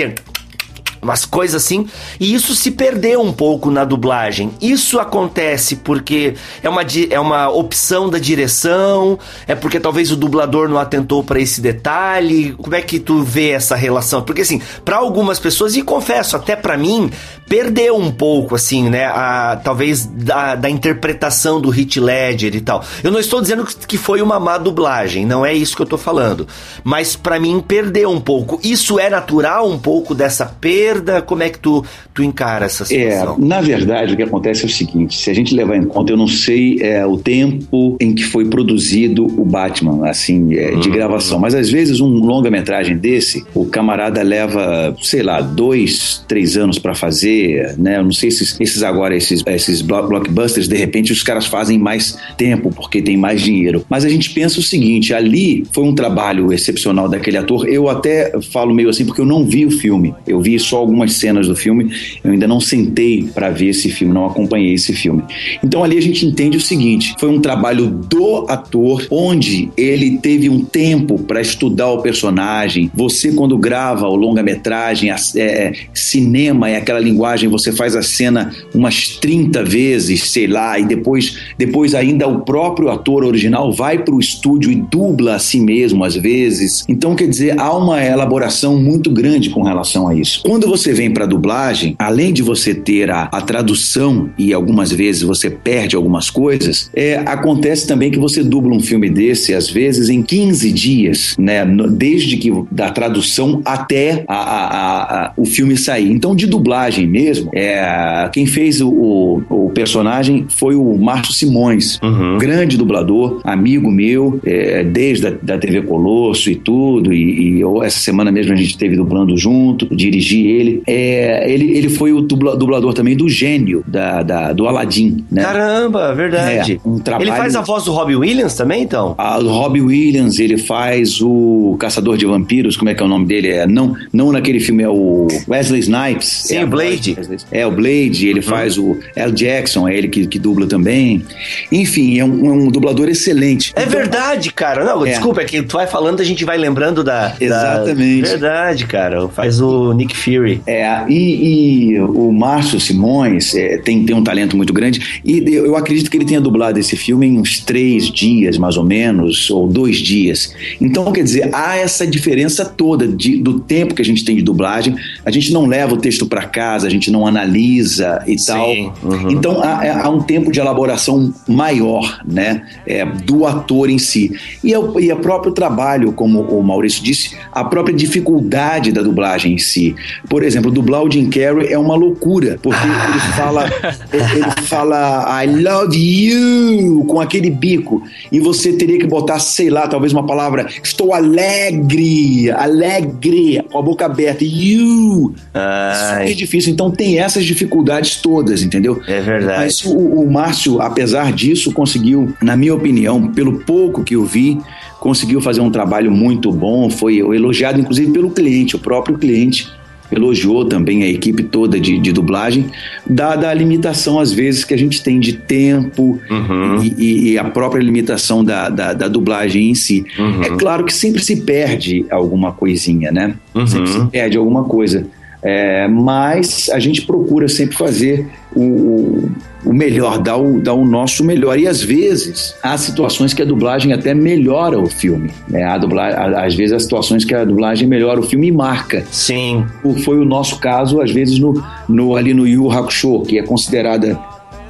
[SPEAKER 2] umas coisas assim, e isso se perdeu um pouco na dublagem. Isso acontece porque é uma, é uma opção da direção, é porque talvez o dublador não atentou para esse detalhe. Como é que tu vê essa relação? Porque assim, para algumas pessoas, e confesso, até para mim, perdeu um pouco, assim, né? A, talvez da, da interpretação do Hit Ledger e tal. Eu não estou dizendo que foi uma má dublagem, não é isso que eu tô falando. Mas para mim perdeu um pouco. Isso é natural um pouco dessa perda? Como é que tu, tu encara essa situação?
[SPEAKER 4] É, na verdade, o que acontece é o seguinte: se a gente levar em conta, eu não sei é, o tempo em que foi produzido o Batman, assim, é, de uhum. gravação, mas às vezes um longa-metragem desse, o camarada leva, sei lá, dois, três anos para fazer né? Eu não sei se esses agora, esses, esses blockbusters, de repente os caras fazem mais tempo porque tem mais dinheiro. Mas a gente pensa o seguinte: ali foi um trabalho excepcional daquele ator. Eu até falo meio assim porque eu não vi o filme. Eu vi só algumas cenas do filme. Eu ainda não sentei para ver esse filme, não acompanhei esse filme. Então ali a gente entende o seguinte: foi um trabalho do ator, onde ele teve um tempo para estudar o personagem. Você, quando grava o longa-metragem, é, é, cinema é aquela linguagem você faz a cena umas 30 vezes, sei lá, e depois, depois ainda o próprio ator original vai para o estúdio e dubla a si mesmo às vezes. Então, quer dizer, há uma elaboração muito grande com relação a isso. Quando você vem para dublagem, além de você ter a, a, tradução e algumas vezes você perde algumas coisas, é, acontece também que você dubla um filme desse, às vezes, em 15 dias, né? Desde que da tradução até a, a, o filme sair. Então, de dublagem mesmo, é, quem fez o, o, personagem foi o Márcio Simões, uhum. grande dublador, amigo meu, é, desde a da TV Colosso e tudo, e, e eu, essa semana mesmo a gente esteve dublando junto, dirigi ele. É, ele, ele foi o dublador também do Gênio, da, da do Aladdin, né?
[SPEAKER 2] Caramba, verdade. É, um trabalho... Ele faz a voz do Robbie Williams também, então?
[SPEAKER 4] A, do Robbie Williams, ele faz o Caçador de Vampiros, como é que é o nome dele? É, não, não naquele filme, é o Wesley Snipes.
[SPEAKER 2] Sim, é Blade.
[SPEAKER 4] Blade. É, o Blade, ele uhum. faz o Al Jackson, é ele que, que dubla também. Enfim, é um, é um dublador excelente.
[SPEAKER 2] É então, verdade, cara. Não, é. desculpa, é que tu vai falando, a gente vai lembrando da.
[SPEAKER 4] Exatamente.
[SPEAKER 2] Da... Verdade, cara. Faz o Nick Fury.
[SPEAKER 4] É, e, e o Márcio Simões é, tem, tem um talento muito grande. E eu acredito que ele tenha dublado esse filme em uns três dias, mais ou menos, ou dois dias. Então, quer dizer, há essa diferença toda de, do tempo que a gente tem de dublagem. A gente não leva o texto para casa, a gente não analisa e Sim, tal. Uhum. Então há, há, um tempo de elaboração maior, né, é, do ator em si. E, é, e o próprio trabalho, como o Maurício disse, a própria dificuldade da dublagem em si. Por exemplo, dublar o Jim Carrey é uma loucura, porque ele fala, ele fala I love you com aquele bico e você teria que botar, sei lá, talvez uma palavra, estou alegre, alegre, com a boca aberta, you. Ai. Isso é difícil. Então tem essas dificuldades todas, entendeu?
[SPEAKER 2] É verdade.
[SPEAKER 4] Mas o, o Márcio, apesar disso, conseguiu, na minha opinião, pelo pouco que eu vi, conseguiu fazer um trabalho muito bom. Foi elogiado, inclusive, pelo cliente, o próprio cliente elogiou também a equipe toda de, de dublagem, dada a limitação, às vezes, que a gente tem de tempo uhum. e, e, a própria limitação da, da, da dublagem em si. Uhum. É claro que sempre se perde alguma coisinha, né? Uhum. Sempre se perde alguma coisa. É, mas a gente procura sempre fazer o, o melhor, dar o, dar o nosso melhor. E às vezes há situações que a dublagem até melhora o filme. Né? A dublagem, às vezes há situações que a dublagem melhora o filme e marca.
[SPEAKER 2] Sim.
[SPEAKER 4] Foi o nosso caso, às vezes, no, no, ali no Yu Hakusho, que é considerada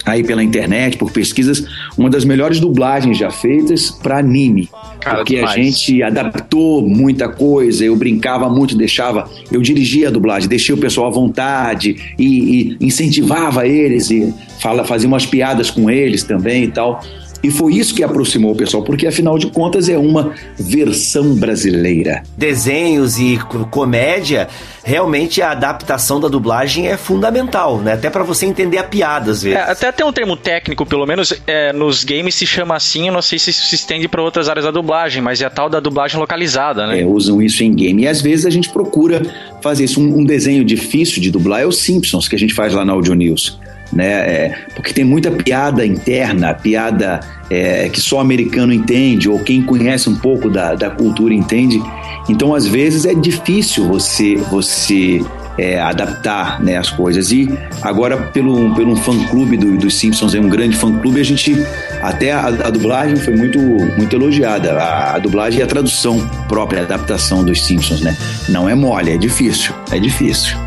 [SPEAKER 4] aí pela internet, por pesquisas, uma das melhores dublagens já feitas para anime. Cara, porque demais. a gente adaptou muita coisa, eu brincava muito, deixava, eu dirigia a dublagem, deixei o pessoal à vontade e, e incentivava eles e fala, fazia umas piadas com eles também e tal. E foi isso que aproximou o pessoal, porque afinal de contas é uma versão brasileira.
[SPEAKER 2] Desenhos e comédia, realmente a adaptação da dublagem é fundamental, né? Até para você entender a piada às vezes. É,
[SPEAKER 3] até tem um termo técnico, pelo menos é, nos games se chama assim, eu não sei se isso se estende para outras áreas da dublagem, mas é a tal da dublagem localizada, né?
[SPEAKER 4] É, usam isso em game. E às vezes a gente procura fazer isso. Um, um desenho difícil de dublar é os Simpsons, que a gente faz lá na Audio News né? É, porque tem muita piada interna, piada é, que só americano entende, ou quem conhece um pouco da, da cultura entende. Então, às vezes, é difícil você, você é, adaptar né, as coisas. E agora, pelo, pelo fã-clube do, dos Simpsons, é um grande fã-clube, a gente. Até a, a, dublagem foi muito, muito elogiada. A, a, dublagem e a tradução própria, a adaptação dos Simpsons, né? Não é mole, é difícil. É difícil.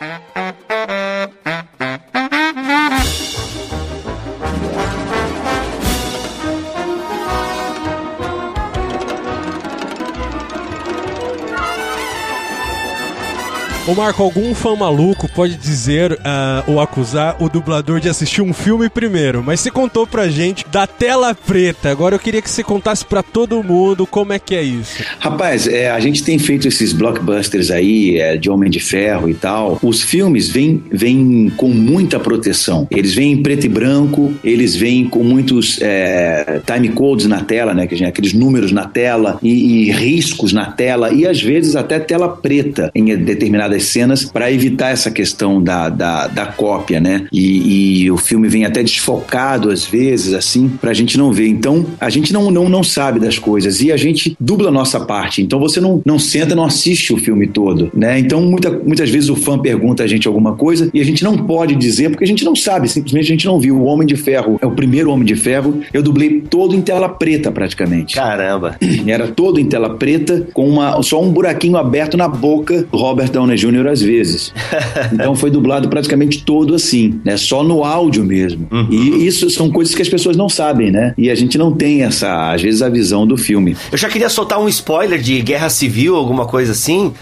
[SPEAKER 4] Ha ha ha.
[SPEAKER 1] Ô Marco, algum fã maluco pode dizer uh, ou acusar o dublador de assistir um filme primeiro, mas você contou pra gente da tela preta. Agora eu queria que você contasse pra todo mundo como é que é isso.
[SPEAKER 4] Rapaz, é, a gente tem feito esses blockbusters aí, é, de Homem de Ferro e tal. Os filmes vêm, vêm com muita proteção. Eles vêm em preto e branco, eles vêm com muitos é, time codes na tela, né? Que aqueles números na tela e, e riscos na tela, e às vezes até tela preta em determinadas determinadas cenas para evitar essa questão da, da, da cópia, né? E, e, o filme vem até desfocado às vezes, assim, para a gente não ver. Então, a gente não, não, não sabe das coisas e a gente dubla a nossa parte. Então, você não, não senta, não assiste o filme todo, né? Então, muita, muitas vezes o fã pergunta a gente alguma coisa e a gente não pode dizer porque a gente não sabe, simplesmente a gente não viu. O Homem de Ferro é o primeiro Homem de Ferro, eu dublei todo em tela preta praticamente.
[SPEAKER 2] Caramba!
[SPEAKER 4] Era todo em tela preta, com uma, só um buraquinho aberto na boca do Robert Downey Jr. às vezes. Então foi dublado praticamente todo assim, né? Só no áudio mesmo. Uhum. E isso são coisas que as pessoas não sabem, né? E a gente não tem essa, às vezes, a visão do filme.
[SPEAKER 2] Eu já queria soltar um spoiler de Guerra Civil, alguma coisa assim.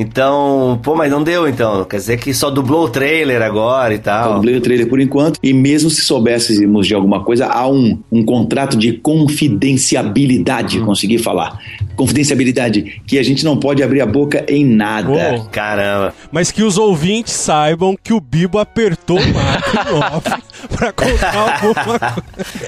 [SPEAKER 2] Então, pô, mas não deu então. Quer dizer que só dublou o trailer agora e tal. Só
[SPEAKER 4] dublei o trailer por enquanto. E mesmo se soubéssemos de alguma coisa, há um, um contrato de confidenciabilidade, hum. consegui falar. Confidenciabilidade, que a gente não pode abrir a boca em nada.
[SPEAKER 2] Oh, caramba.
[SPEAKER 1] Mas que os ouvintes saibam que o Bibo apertou o pra contar alguma coisa.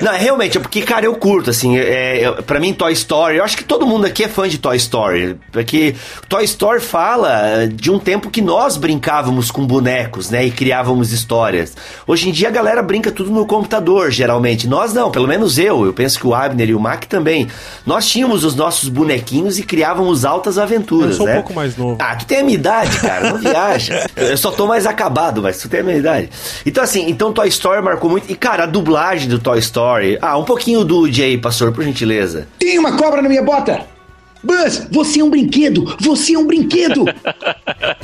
[SPEAKER 2] Não, realmente, é porque, cara, eu curto, assim, é, é, pra mim, Toy Story, eu acho que todo mundo aqui é fã de Toy Story, porque Toy Story fala de um tempo que nós brincávamos com bonecos, né, e criávamos histórias. Hoje em dia a galera brinca tudo no computador, geralmente. Nós não, pelo menos eu, eu penso que o Abner e o Mac também. Nós tínhamos os nossos bonequinhos e criávamos altas aventuras, eu
[SPEAKER 1] sou
[SPEAKER 2] né?
[SPEAKER 1] um pouco mais novo.
[SPEAKER 2] Ah, tu tem a minha idade, cara, não viaja. eu só tô mais acabado, mas tu tem a minha idade. Então, assim, então Toy Story marcou muito. E, cara, a dublagem do Toy Story. Ah, um pouquinho do aí, pastor, por gentileza.
[SPEAKER 4] Tem uma cobra na minha bota! Buzz, você é um brinquedo! Você é um brinquedo!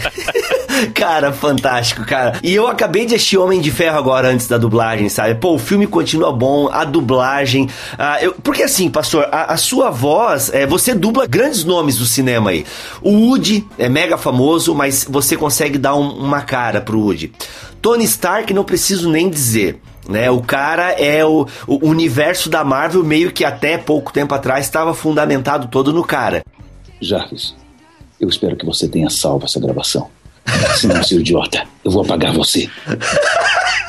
[SPEAKER 2] cara, fantástico, cara. E eu acabei de assistir Homem de Ferro agora antes da dublagem, sabe? Pô, o filme continua bom, a dublagem. Ah, eu, porque assim, pastor, a, a sua voz, é, você dubla grandes nomes do cinema aí. O Woody é mega famoso, mas você consegue dar um, uma cara pro Woody. Tony Stark, não preciso nem dizer. Né? O cara é o, o universo da Marvel, meio que até pouco tempo atrás estava fundamentado todo no cara.
[SPEAKER 4] Jarvis, eu espero que você tenha salvo essa gravação. Senão, seu idiota, eu vou apagar você.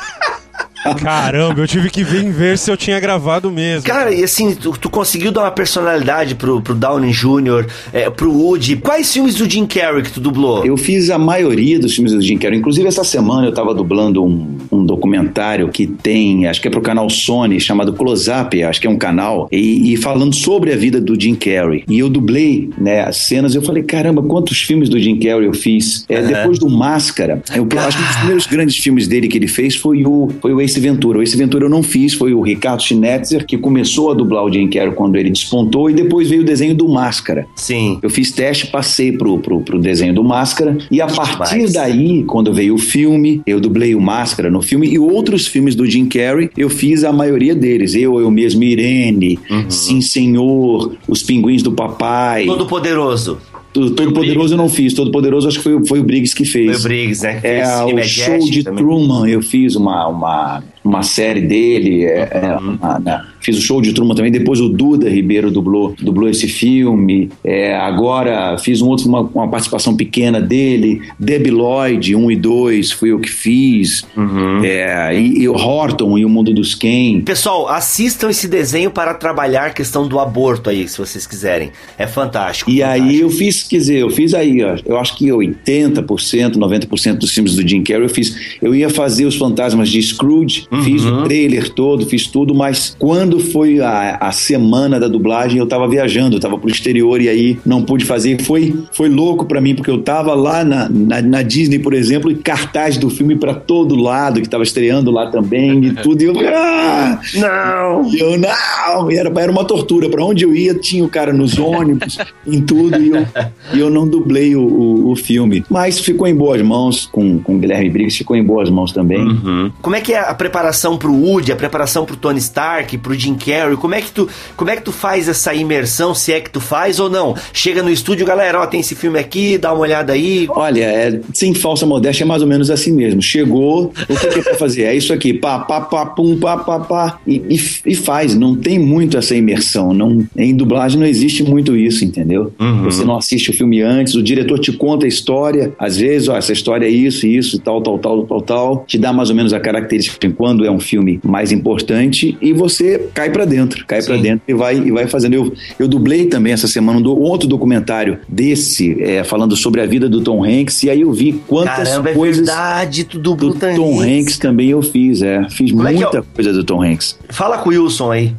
[SPEAKER 1] Caramba, eu tive que vir ver se eu tinha gravado mesmo.
[SPEAKER 2] Cara, e assim, tu, tu conseguiu dar uma personalidade pro, pro Downey Jr., é, pro Woody. Quais filmes do Jim Carrey que tu dublou?
[SPEAKER 4] Eu fiz a maioria dos filmes do Jim Carrey. Inclusive, essa semana eu tava dublando um, um documentário que tem, acho que é pro canal Sony, chamado Close Up, acho que é um canal, e, e falando sobre a vida do Jim Carrey. E eu dublei, né, as cenas, eu falei, caramba, quantos filmes do Jim Carrey eu fiz? É, uhum. Depois do Máscara, eu, acho que um dos primeiros grandes filmes dele que ele fez foi o, foi o Ace Ventura. O Ace Ventura eu não fiz, foi o Ricardo Schnetzer que começou a dublar o Jim Carrey quando ele despontou e depois veio o desenho do Máscara.
[SPEAKER 2] Sim.
[SPEAKER 4] Eu fiz teste, passei pro, pro, pro desenho do Máscara e a partir Demais. daí, quando veio o filme, eu dublei o Máscara no filme e outros filmes do Jim Carrey, eu fiz a maioria deles. Eu, eu mesmo, Irene, uhum. Sim Senhor, Os Pinguins do Papai.
[SPEAKER 2] Todo Poderoso.
[SPEAKER 4] Todo Poderoso eu não fiz. Todo Poderoso acho que foi, foi o Briggs que fez.
[SPEAKER 2] Foi o Briggs, né?
[SPEAKER 4] É, o show de também. Truman eu fiz uma, uma, uma série dele. É, é, uhum. uma, né? Fiz o show de Truman também. Depois o Duda Ribeiro dublou, dublou esse filme. É, agora fiz um outro, uma, uma, participação pequena dele. Debbie Lloyd, 1 e 2, fui eu que fiz. Uhum. É, e, e, o Horton e o Mundo dos Ken.
[SPEAKER 2] Pessoal, assistam esse desenho para trabalhar a questão do aborto aí, se vocês quiserem. É fantástico.
[SPEAKER 4] E
[SPEAKER 2] fantástico.
[SPEAKER 4] aí eu fiz, quer dizer, eu fiz aí, ó, eu acho que 80%, 90% dos filmes do Jim Carrey eu fiz. Eu ia fazer os fantasmas de Scrooge, uhum. fiz o trailer todo, fiz tudo, mas quando quando foi a, a semana da dublagem, eu tava viajando, eu tava pro exterior e aí não pude fazer. Foi, foi louco para mim, porque eu tava lá na, na, na, Disney, por exemplo, e cartaz do filme para todo lado, que tava estreando lá também e tudo. E eu, ah, não! E eu, não! E era, era uma tortura. Para onde eu ia, tinha o cara nos ônibus, em tudo, e eu, e eu não dublei o, o, o, filme. Mas ficou em boas mãos com, com o Guilherme Briggs, ficou em boas mãos também.
[SPEAKER 2] Uhum. Como é que é a preparação pro Woody, a preparação pro Tony Stark, pro Jim Carrey? Como é que tu, como é que tu faz essa imersão, se é que tu faz ou não? Chega no estúdio, galera, ó, tem esse filme aqui, dá uma olhada aí.
[SPEAKER 4] Olha, é, sem falsa modéstia, é mais ou menos assim mesmo. Chegou, o que, que é pra fazer? É isso aqui, pá, pá, pá, pum, pá, pá, pá, e, e, e, faz. Não tem muito essa imersão. Não, em dublagem não existe muito isso, entendeu? Uhum. Você não assiste o filme antes, o diretor te conta a história, às vezes, ó, essa história é isso, isso, tal, tal, tal, tal, tal, te dá mais ou menos a característica de quando é um filme mais importante e você cai para dentro, cai para dentro e vai, e vai fazendo. Eu, eu dublei também essa semana um, do, outro documentário desse, é, falando sobre a vida do Tom Hanks, e aí eu vi quantas Caramba, é coisas.
[SPEAKER 2] É verdade, tu do
[SPEAKER 4] Tom Hanks também eu fiz, é. Fiz Como muita é coisa do Tom Hanks.
[SPEAKER 2] Fala com o Wilson aí.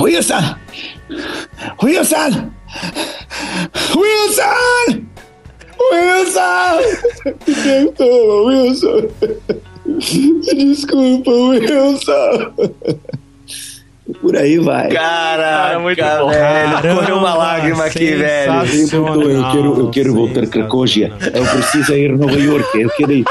[SPEAKER 4] Wilson! Wilson! Wilson! Wilson! Wilson! Desculpa, Wilson. Por aí vai.
[SPEAKER 2] Caraca, muito bom. velho. Correu uma lágrima aqui, velho.
[SPEAKER 4] Eu quero, eu quero voltar a Cracóvia. Eu preciso ir a Nova York. Eu quero ir.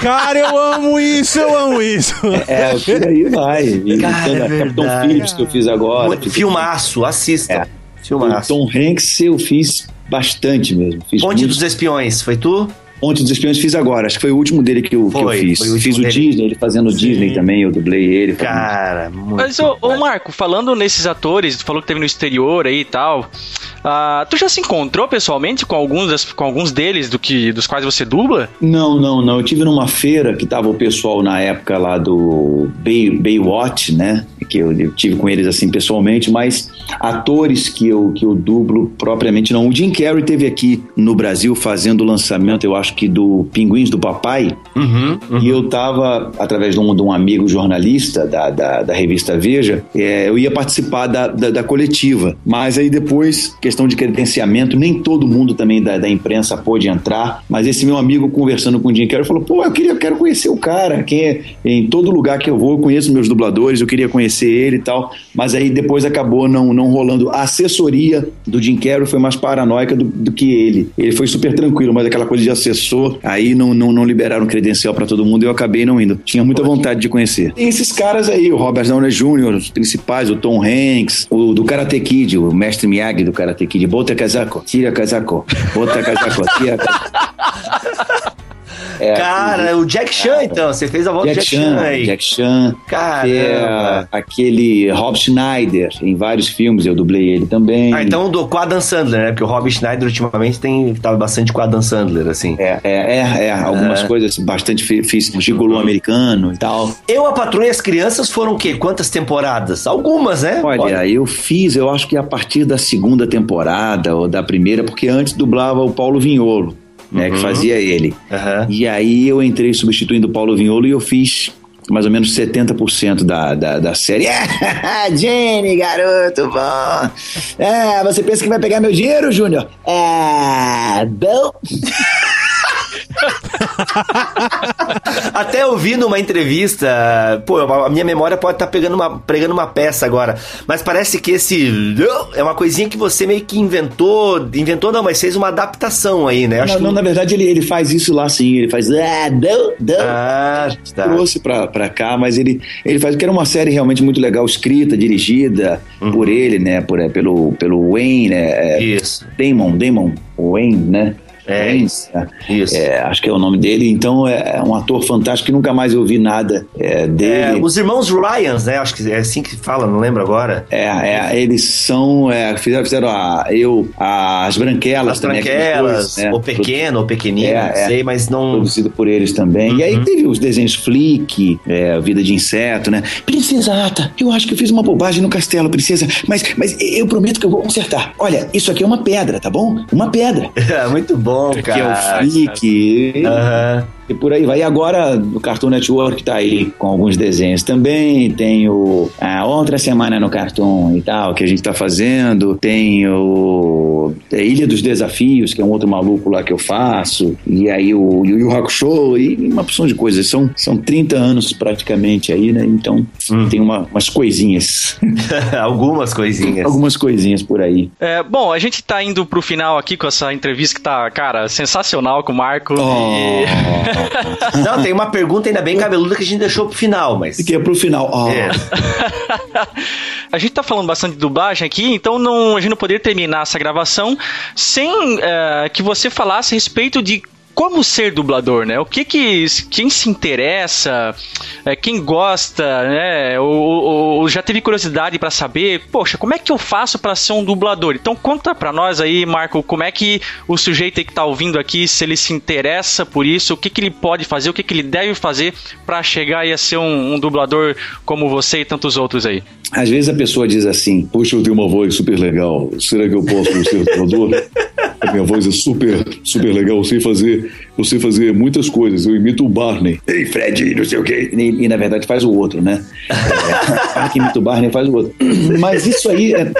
[SPEAKER 1] Cara, eu amo isso, eu amo isso.
[SPEAKER 4] É, o por aí vai. E Cara, é Capitão Phillips que eu fiz agora.
[SPEAKER 2] Filmaço, assista. É.
[SPEAKER 4] Filmaço. O Tom Hanks eu fiz bastante mesmo. Fiz
[SPEAKER 2] Ponte muito... dos Espiões, foi tu?
[SPEAKER 4] Ponte dos Espiões fiz agora. Acho que foi o último dele que eu, foi, que eu fiz. O fiz o dele. Disney, ele fazendo o Disney também, eu dublei ele.
[SPEAKER 3] Cara, muito Mas, ô, ô, Marco, falando nesses atores, tu falou que teve no exterior aí e tal. Uh, tu já se encontrou pessoalmente com alguns, das, com alguns deles do que, dos quais você dubla?
[SPEAKER 4] Não, não, não. Eu tive numa feira que tava o pessoal na época lá do Bay, Baywatch, né? Que eu, eu tive com eles assim pessoalmente, mas atores que eu, que eu dublo propriamente não. O Jim Carrey teve aqui no Brasil fazendo o lançamento, eu acho que do Pinguins do Papai. Uhum, uhum. E eu tava, através de um, de um amigo jornalista da, da, da revista Veja, é, eu ia participar da, da, da coletiva. Mas aí depois, que questão de credenciamento, nem todo mundo também da, da imprensa pôde entrar, mas esse meu amigo conversando com o Jim Carrey falou, pô, eu queria, eu quero conhecer o cara, quem é, em todo lugar que eu vou, eu conheço meus dubladores, eu queria conhecer ele e tal, mas aí depois acabou não, não rolando. A assessoria do Jim Carrey foi mais paranoica do, do que ele. Ele foi super tranquilo, mas aquela coisa de assessor, aí não, não, não liberaram credencial para todo mundo e eu acabei não indo. Tinha muita vontade de conhecer. Tem esses caras aí, o Robert Downey Jr., os principais, o Tom Hanks, o do Karate Kid, o mestre Miyagi do Karate Kid, bota casaco, tira casaco, bota casaco, tira casaco.
[SPEAKER 2] É, cara, o Jack Chan, então. Você fez a volta Jack, Jack Chan, Chan aí.
[SPEAKER 4] Jack Chan. Cara. É, aquele Rob Schneider, em vários filmes, eu dublei ele também.
[SPEAKER 2] Ah, então do, com a Dan Sandler, né? Porque o Rob Schneider ultimamente tem, tava bastante com a Dan Sandler, assim.
[SPEAKER 4] É, é, é. é algumas é. coisas bastante fiz gigolô uhum. americano e tal.
[SPEAKER 2] Eu, a Patrulha e as Crianças foram o quê? Quantas temporadas? Algumas, né?
[SPEAKER 4] Olha, Olha, eu fiz, eu acho que a partir da segunda temporada ou da primeira, porque antes dublava o Paulo Vinholo né, uhum. que fazia ele. Uhum. E aí eu entrei substituindo o Paulo Vinholo e eu fiz mais ou menos 70% da, da, da série. É, Jenny, garoto, bom. É, você pensa que vai pegar meu dinheiro, Júnior? É, bom.
[SPEAKER 2] Até eu vi numa entrevista, pô, a minha memória pode estar tá pegando uma, pregando uma peça agora, mas parece que esse é uma coisinha que você meio que inventou, inventou não, mas fez uma adaptação aí, né?
[SPEAKER 4] Acho não, não, na verdade ele, ele faz isso lá sim, ele faz ah, não, não. Ah, tá. Trouxe pra, pra cá, mas ele, ele faz que era uma série realmente muito legal, escrita, dirigida uhum. por ele, né, por, pelo, pelo Wayne, né? É, isso. Damon, Damon Wayne, né? É, isso. É, acho que é o nome dele. Então é, é um ator fantástico que nunca mais eu vi nada é, dele. É,
[SPEAKER 2] os irmãos Ryans, né? Acho que é assim que fala, não lembro agora.
[SPEAKER 4] É, é eles são. É, fizeram, fizeram a, eu, as Branquelas
[SPEAKER 2] as também. Branquelas, né? o Pequeno, o Pequenino, não sei, mas não.
[SPEAKER 4] Produzido por eles também. Uhum. E aí uhum. teve os desenhos Flick, Vida de Inseto, né? Princesa Ata, eu acho que eu fiz uma bobagem no castelo, princesa, mas, mas eu prometo que eu vou consertar. Olha, isso aqui é uma pedra, tá bom? Uma pedra.
[SPEAKER 2] muito bom bom,
[SPEAKER 4] cara. Que é o. Aham. E por aí vai. E agora o Cartoon Network tá aí com alguns desenhos também. Tem o a outra semana no Cartoon e tal, que a gente tá fazendo. Tem o é, Ilha dos Desafios, que é um outro maluco lá que eu faço. E aí o Yu Yu Hakusho e uma opção de coisas. São, são 30 anos praticamente aí, né? Então hum. tem uma, umas coisinhas.
[SPEAKER 2] Algumas coisinhas.
[SPEAKER 4] Algumas coisinhas por aí.
[SPEAKER 3] É, bom, a gente tá indo pro final aqui com essa entrevista que tá, cara, sensacional com o Marco. Oh. E...
[SPEAKER 2] Não, tem uma pergunta ainda bem cabeluda que a gente deixou pro final, mas.
[SPEAKER 4] Que é pro final. Oh. É.
[SPEAKER 3] a gente tá falando bastante de dublagem aqui, então não, a gente não poderia terminar essa gravação sem uh, que você falasse a respeito de como ser dublador, né? O que que quem se interessa, é, quem gosta, né? Ou, ou já teve curiosidade para saber, poxa, como é que eu faço para ser um dublador? Então conta para nós aí, Marco, como é que o sujeito que tá ouvindo aqui, se ele se interessa por isso, o que que ele pode fazer, o que que ele deve fazer para chegar e a ser um, um dublador como você e tantos outros aí?
[SPEAKER 4] Às vezes a pessoa diz assim: Poxa, eu tenho uma voz super legal, será que eu posso ser dublador? A minha voz é super, super legal, eu sei fazer, eu sei fazer muitas coisas, eu imito o Barney. Ei, Fred, não sei o quê. E, e na verdade faz o outro, né? É, que imita o Barney faz o outro. Mas isso aí, é,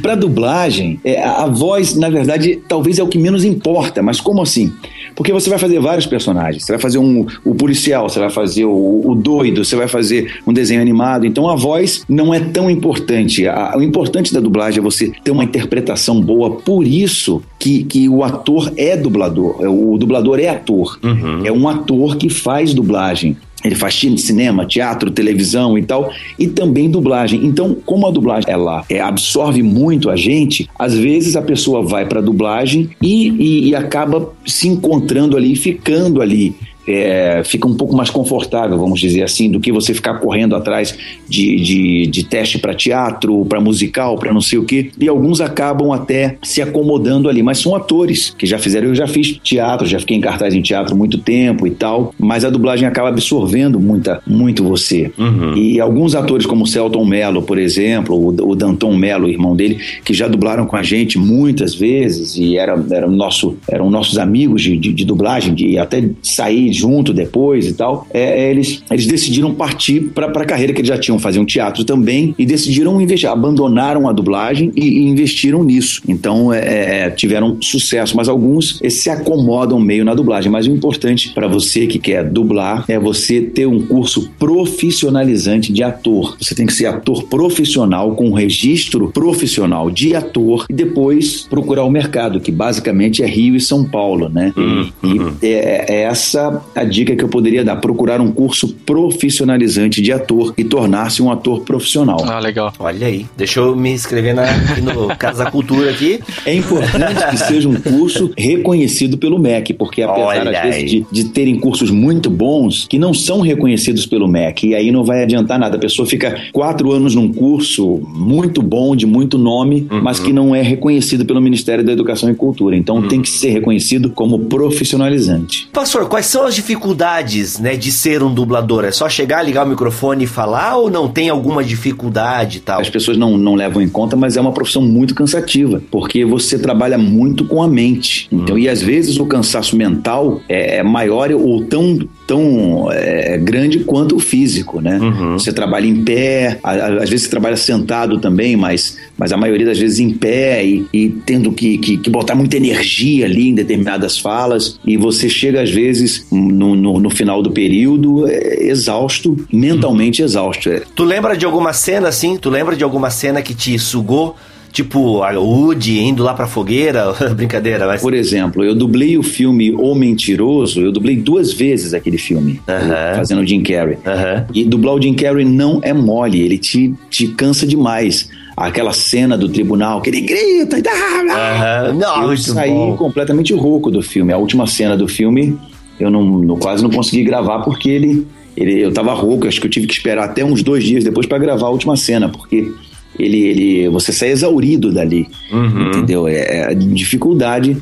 [SPEAKER 4] para dublagem, é, a voz, na verdade, talvez é o que menos importa. Mas como assim? Porque você vai fazer vários personagens. Você vai fazer um, o policial, você vai fazer o, o doido, você vai fazer um desenho animado. Então a voz não é tão importante. A, o importante da dublagem é você ter uma interpretação boa. Por isso que, que o ator é dublador. O dublador é ator. Uhum. É um ator que faz dublagem. Ele faz cinema, teatro, televisão e tal, e também dublagem. Então, como a dublagem ela é, absorve muito a gente, às vezes a pessoa vai para dublagem e, e, e acaba se encontrando ali, ficando ali é, fica um pouco mais confortável, vamos dizer assim, do que você ficar correndo atrás de, de, de teste para teatro, para musical, para não sei o quê. E alguns acabam até se acomodando ali, mas são atores que já fizeram. Eu já fiz teatro, já fiquei em cartaz em teatro muito tempo e tal, mas a dublagem acaba absorvendo muita, muito você. Uhum. E alguns atores, como o Celton Mello, por exemplo, o, o Danton Mello, irmão dele, que já dublaram com a gente muitas vezes e era, era nosso, eram nossos amigos de, de, de dublagem, de até sair junto depois e tal, é, é, eles, eles decidiram partir para a carreira que eles já tinham, fazer um teatro também, e decidiram investir, abandonaram a dublagem e, e investiram nisso. Então, é, é, é tiveram sucesso, mas alguns se acomodam meio na dublagem. Mas o importante para você que quer dublar é você ter um curso profissionalizante de ator. Você tem que ser ator profissional, com um registro profissional de ator, e depois procurar o mercado, que basicamente é Rio e São Paulo, né? Uhum. E é, é essa a dica que eu poderia dar: procurar um curso profissionalizante de ator e tornar-se um ator profissional.
[SPEAKER 3] Ah, legal.
[SPEAKER 2] Olha aí, deixa eu me inscrever na, aqui no Casa da Cultura aqui.
[SPEAKER 4] É importante que seja um curso reconhecido pelo MEC, porque apesar Olha às vezes de, de, terem cursos muito bons que não são reconhecidos pelo MEC, e aí não vai adiantar nada. A pessoa fica quatro anos num curso muito bom, de muito nome, uhum. mas que não é reconhecido pelo Ministério da Educação e Cultura. Então uhum. tem que ser reconhecido como profissionalizante.
[SPEAKER 2] Pastor, quais são as dificuldades, né, de ser um dublador? É só chegar, ligar o microfone e falar ou não tem alguma dificuldade e tal?
[SPEAKER 4] As pessoas não, não levam em conta, mas é uma profissão muito cansativa, porque você trabalha muito com a mente. Então, hum. e às vezes o cansaço mental é, é maior ou tão tão é, grande quanto o físico, né? Uhum. Você trabalha em pé, às vezes você trabalha sentado também, mas, mas a maioria das vezes em pé e, e tendo que, que, que, botar muita energia ali em determinadas falas e você chega às vezes no, no, no final do período é, exausto, mentalmente exausto. É.
[SPEAKER 2] Tu lembra de alguma cena assim? Tu lembra de alguma cena que te sugou? Tipo, a Woody indo lá pra fogueira, brincadeira, mas...
[SPEAKER 4] Por exemplo, eu dublei o filme O Mentiroso, eu dublei duas vezes aquele filme, uh -huh. fazendo o Jim Carrey. Uh -huh. E dublar o Jim Carrey não é mole, ele te, te cansa demais aquela cena do tribunal que ele grita e dá. Uhum. Não, eu saí bom. completamente rouco do filme. A última cena do filme eu não, não quase não consegui gravar porque ele, ele eu tava rouco. Acho que eu tive que esperar até uns dois dias depois para gravar a última cena porque ele, ele você sai exaurido dali, uhum. entendeu? É, é, a dificuldade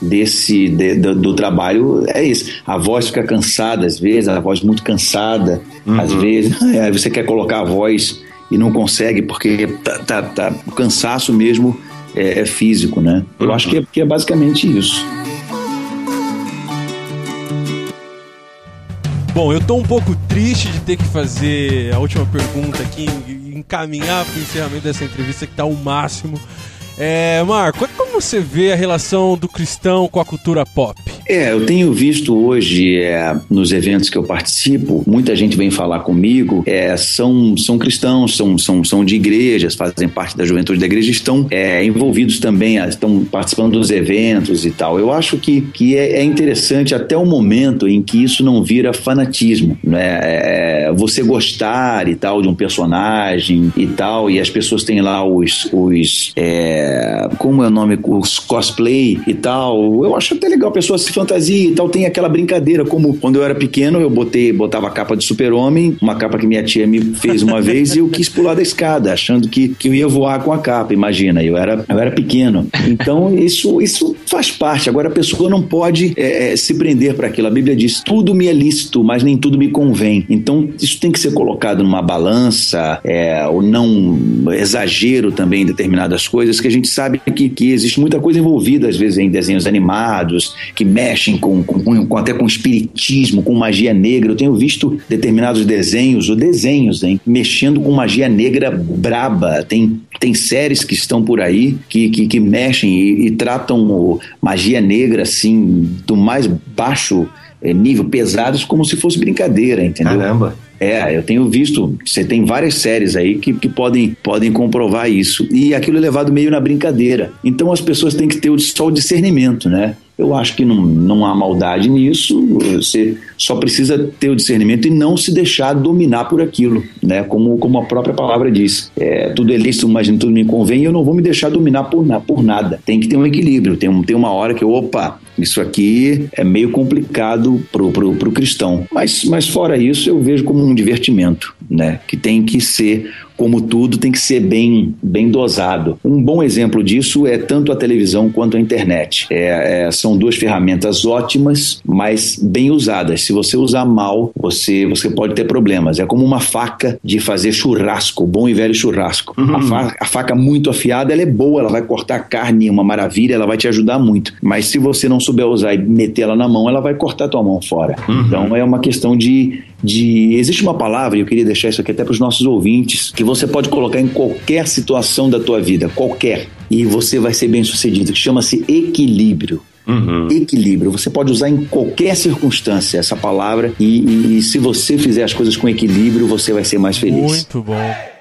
[SPEAKER 4] desse de, do, do, trabalho é isso. A voz fica cansada às vezes, a voz muito cansada uhum. às vezes. Aí você quer colocar a voz e não consegue porque tá, tá, tá o cansaço mesmo é, é físico, né? Eu uhum. acho que é, que é basicamente isso.
[SPEAKER 1] Bom, eu tô um pouco triste de ter que fazer a última pergunta aqui, encaminhar para o encerramento dessa entrevista que tá o máximo. É, Marco, como você vê a relação do cristão com a cultura pop?
[SPEAKER 4] É, eu tenho visto hoje é, nos eventos que eu participo, muita gente vem falar comigo, é, são, são cristãos, são, são, são de igrejas, fazem parte da juventude da igreja, estão é, envolvidos também, estão participando dos eventos e tal. Eu acho que, que é, é interessante até o momento em que isso não vira fanatismo, né? É, você gostar e tal de um personagem e tal, e as pessoas têm lá os, os como é o nome, os cosplay e tal. Eu acho até legal a pessoa se fantasia e tal, tem aquela brincadeira, como quando eu era pequeno, eu botei, botava a capa de super-homem, uma capa que minha tia me fez uma vez e eu quis pular da escada, achando que, que eu ia voar com a capa, imagina, eu era, eu era pequeno. Então, isso, isso faz parte. Agora, a pessoa não pode é, é se prender para aquilo. A Bíblia diz, tudo me é lícito, mas nem tudo me convém. Então, isso tem que ser colocado numa balança, é, ou não exagero também em determinadas coisas, que a gente sabe que, que existe muita coisa envolvida, às vezes, em desenhos animados, que mexem com, com, com, até com espiritismo, com magia negra. Eu tenho visto determinados desenhos, ou desenhos, hein, mexendo com magia negra braba. Tem, tem séries que estão por aí que, que, que mexem e, e tratam magia negra assim, do mais baixo é, nível, pesados, como se fosse brincadeira, entendeu?
[SPEAKER 2] Caramba.
[SPEAKER 4] É, eu tenho visto, você tem várias séries aí que, que podem, podem comprovar isso. E aquilo é levado meio na brincadeira. Então as pessoas têm que ter só o discernimento, né? Eu acho que não, não há maldade nisso, você só precisa ter o discernimento e não se deixar dominar por aquilo, né? Como, como a própria palavra diz. É, tudo é lícito, mas tudo me convém e eu não vou me deixar dominar por, por nada. Tem que ter um equilíbrio, tem, tem uma hora que, opa, isso aqui é meio complicado pro, pro, pro cristão. Mas, mas fora isso, eu vejo como um divertimento, né? Que tem que ser como tudo, tem que ser bem, bem dosado. Um bom exemplo disso é tanto a televisão quanto a internet. É, é, são duas ferramentas ótimas, mas bem usadas. Se você usar mal, você, você pode ter problemas. É como uma faca de fazer churrasco, bom e velho churrasco. Uhum. A, faca, a, faca, muito afiada, ela é boa, ela vai cortar carne, uma maravilha, ela vai te ajudar muito. Mas se você não souber usar e meter ela na mão, ela vai cortar a tua mão fora. Uhum. Então é uma questão de de. Existe uma palavra, e eu queria deixar isso aqui até para os nossos ouvintes, que você pode colocar em qualquer situação da tua vida, qualquer, e você vai ser bem sucedido, que chama-se equilíbrio. Uhum. Equilíbrio. Você pode usar em qualquer circunstância essa palavra, e, e, e se você fizer as coisas com equilíbrio, você vai ser mais feliz.
[SPEAKER 1] Muito bom.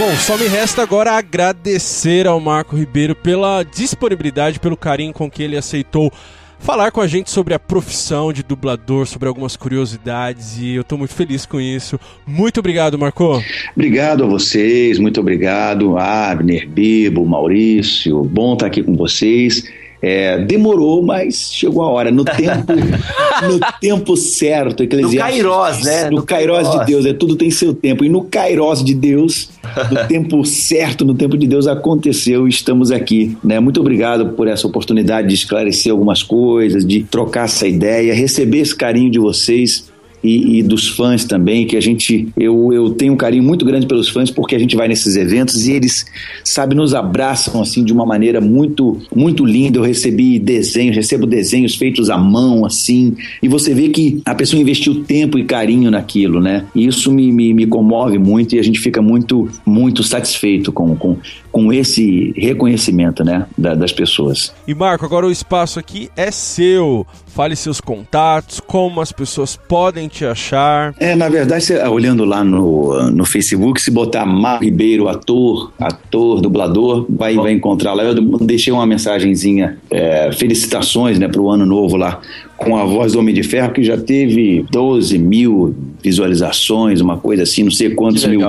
[SPEAKER 1] Bom, só me resta agora agradecer ao Marco Ribeiro pela disponibilidade, pelo carinho com que ele aceitou falar com a gente sobre a profissão de dublador, sobre algumas curiosidades e eu estou muito feliz com isso. Muito obrigado, Marco.
[SPEAKER 4] Obrigado a vocês, muito obrigado, Abner, Bibo, Maurício. Bom estar aqui com vocês. É, demorou, mas chegou a hora. No tempo, no tempo certo,
[SPEAKER 2] Eclesiastes. No Kairos, né?
[SPEAKER 4] No, no Kairos de Deus, é, tudo tem seu tempo. E no Kairos de Deus, no tempo certo, no tempo de Deus, aconteceu e estamos aqui. Né? Muito obrigado por essa oportunidade de esclarecer algumas coisas, de trocar essa ideia, receber esse carinho de vocês e, e, dos fãs também, que a gente, eu, eu tenho um carinho muito grande pelos fãs porque a gente vai nesses eventos e eles, sabe, nos abraçam assim de uma maneira muito, muito linda. Eu recebi desenhos, recebo desenhos feitos à mão, assim, e você vê que a pessoa investiu tempo e carinho naquilo, né? E isso me, me, me comove muito e a gente fica muito, muito satisfeito com, com, com esse reconhecimento, né, da, das pessoas.
[SPEAKER 1] E Marco, agora o espaço aqui é seu. Fale seus contatos, como as pessoas podem te achar.
[SPEAKER 4] É, na verdade, você, olhando lá no, no Facebook, se botar Marco Ribeiro, ator, ator, dublador, vai, vai encontrar lá. Eu deixei uma mensagenzinha, é, felicitações, né, para o ano novo lá com a voz do Homem de Ferro, que já teve 12 mil visualizações, uma coisa assim, não sei quantos mil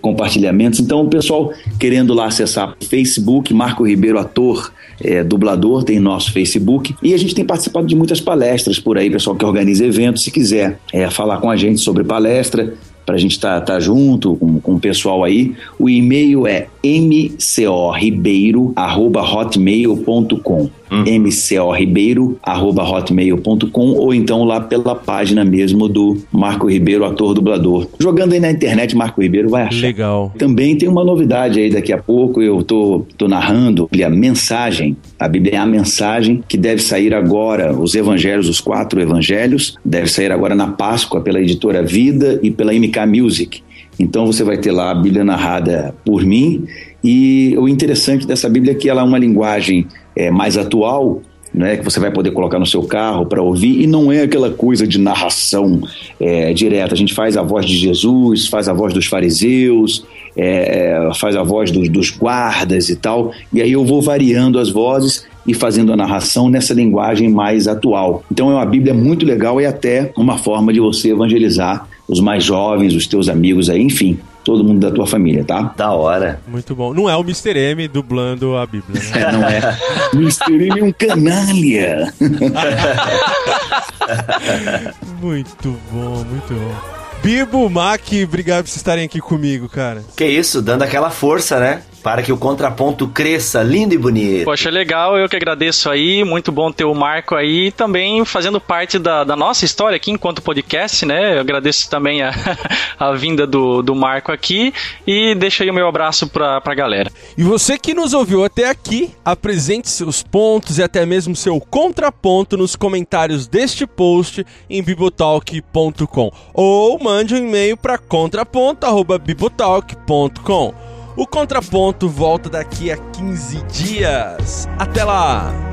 [SPEAKER 4] compartilhamentos. Então, o pessoal querendo lá acessar Facebook, Marco Ribeiro, ator, é, dublador, tem nosso Facebook. E a gente tem participado de muitas palestras por aí, pessoal que organiza eventos. Se quiser é, falar com a gente sobre palestra, para a gente estar tá, tá junto com, com o pessoal aí, o e-mail é mcoribeiro.hotmail.com hum. mcoribeiro.hotmail.com ou então lá pela página mesmo do Marco Ribeiro, ator dublador. Jogando aí na internet, Marco Ribeiro vai achar.
[SPEAKER 1] Legal.
[SPEAKER 4] Também tem uma novidade aí daqui a pouco, eu tô, tô narrando a mensagem, a Bíblia é a mensagem que deve sair agora, os evangelhos, os quatro evangelhos, deve sair agora na Páscoa pela editora Vida e pela MK Music. Então você vai ter lá a Bíblia narrada por mim e o interessante dessa Bíblia é que ela é uma linguagem é, mais atual, né, que você vai poder colocar no seu carro para ouvir, e não é aquela coisa de narração é, direta. A gente faz a voz de Jesus, faz a voz dos fariseus, é, é faz a voz dos, dos guardas e tal, e aí eu vou variando as vozes e fazendo a narração nessa linguagem mais atual. Então é uma Bíblia muito legal e até uma forma de você evangelizar os mais jovens, os teus amigos aí, enfim todo mundo da tua família, tá?
[SPEAKER 2] Da hora.
[SPEAKER 1] Muito bom. Não é o Mr. M dublando a Bíblia, né?
[SPEAKER 4] É, não é. Mr. M é um canalha.
[SPEAKER 1] muito bom, muito bom. Bibo, Mac, obrigado por vocês estarem aqui comigo, cara.
[SPEAKER 2] Que isso, dando aquela força, né? Para que o contraponto cresça lindo e bonito.
[SPEAKER 3] Poxa, legal, eu que agradeço aí, muito bom ter o Marco aí também fazendo parte da, da nossa história aqui enquanto podcast, né? Eu agradeço também a, a vinda do, do Marco aqui e deixo aí o meu abraço pra, pra galera.
[SPEAKER 1] E você que nos ouviu até aqui, apresente seus pontos e até mesmo seu contraponto nos comentários deste post em bibotalk.com ou mande um e-mail para contraponto@bibotalk.com. O contraponto volta daqui a 15 dias. Até lá!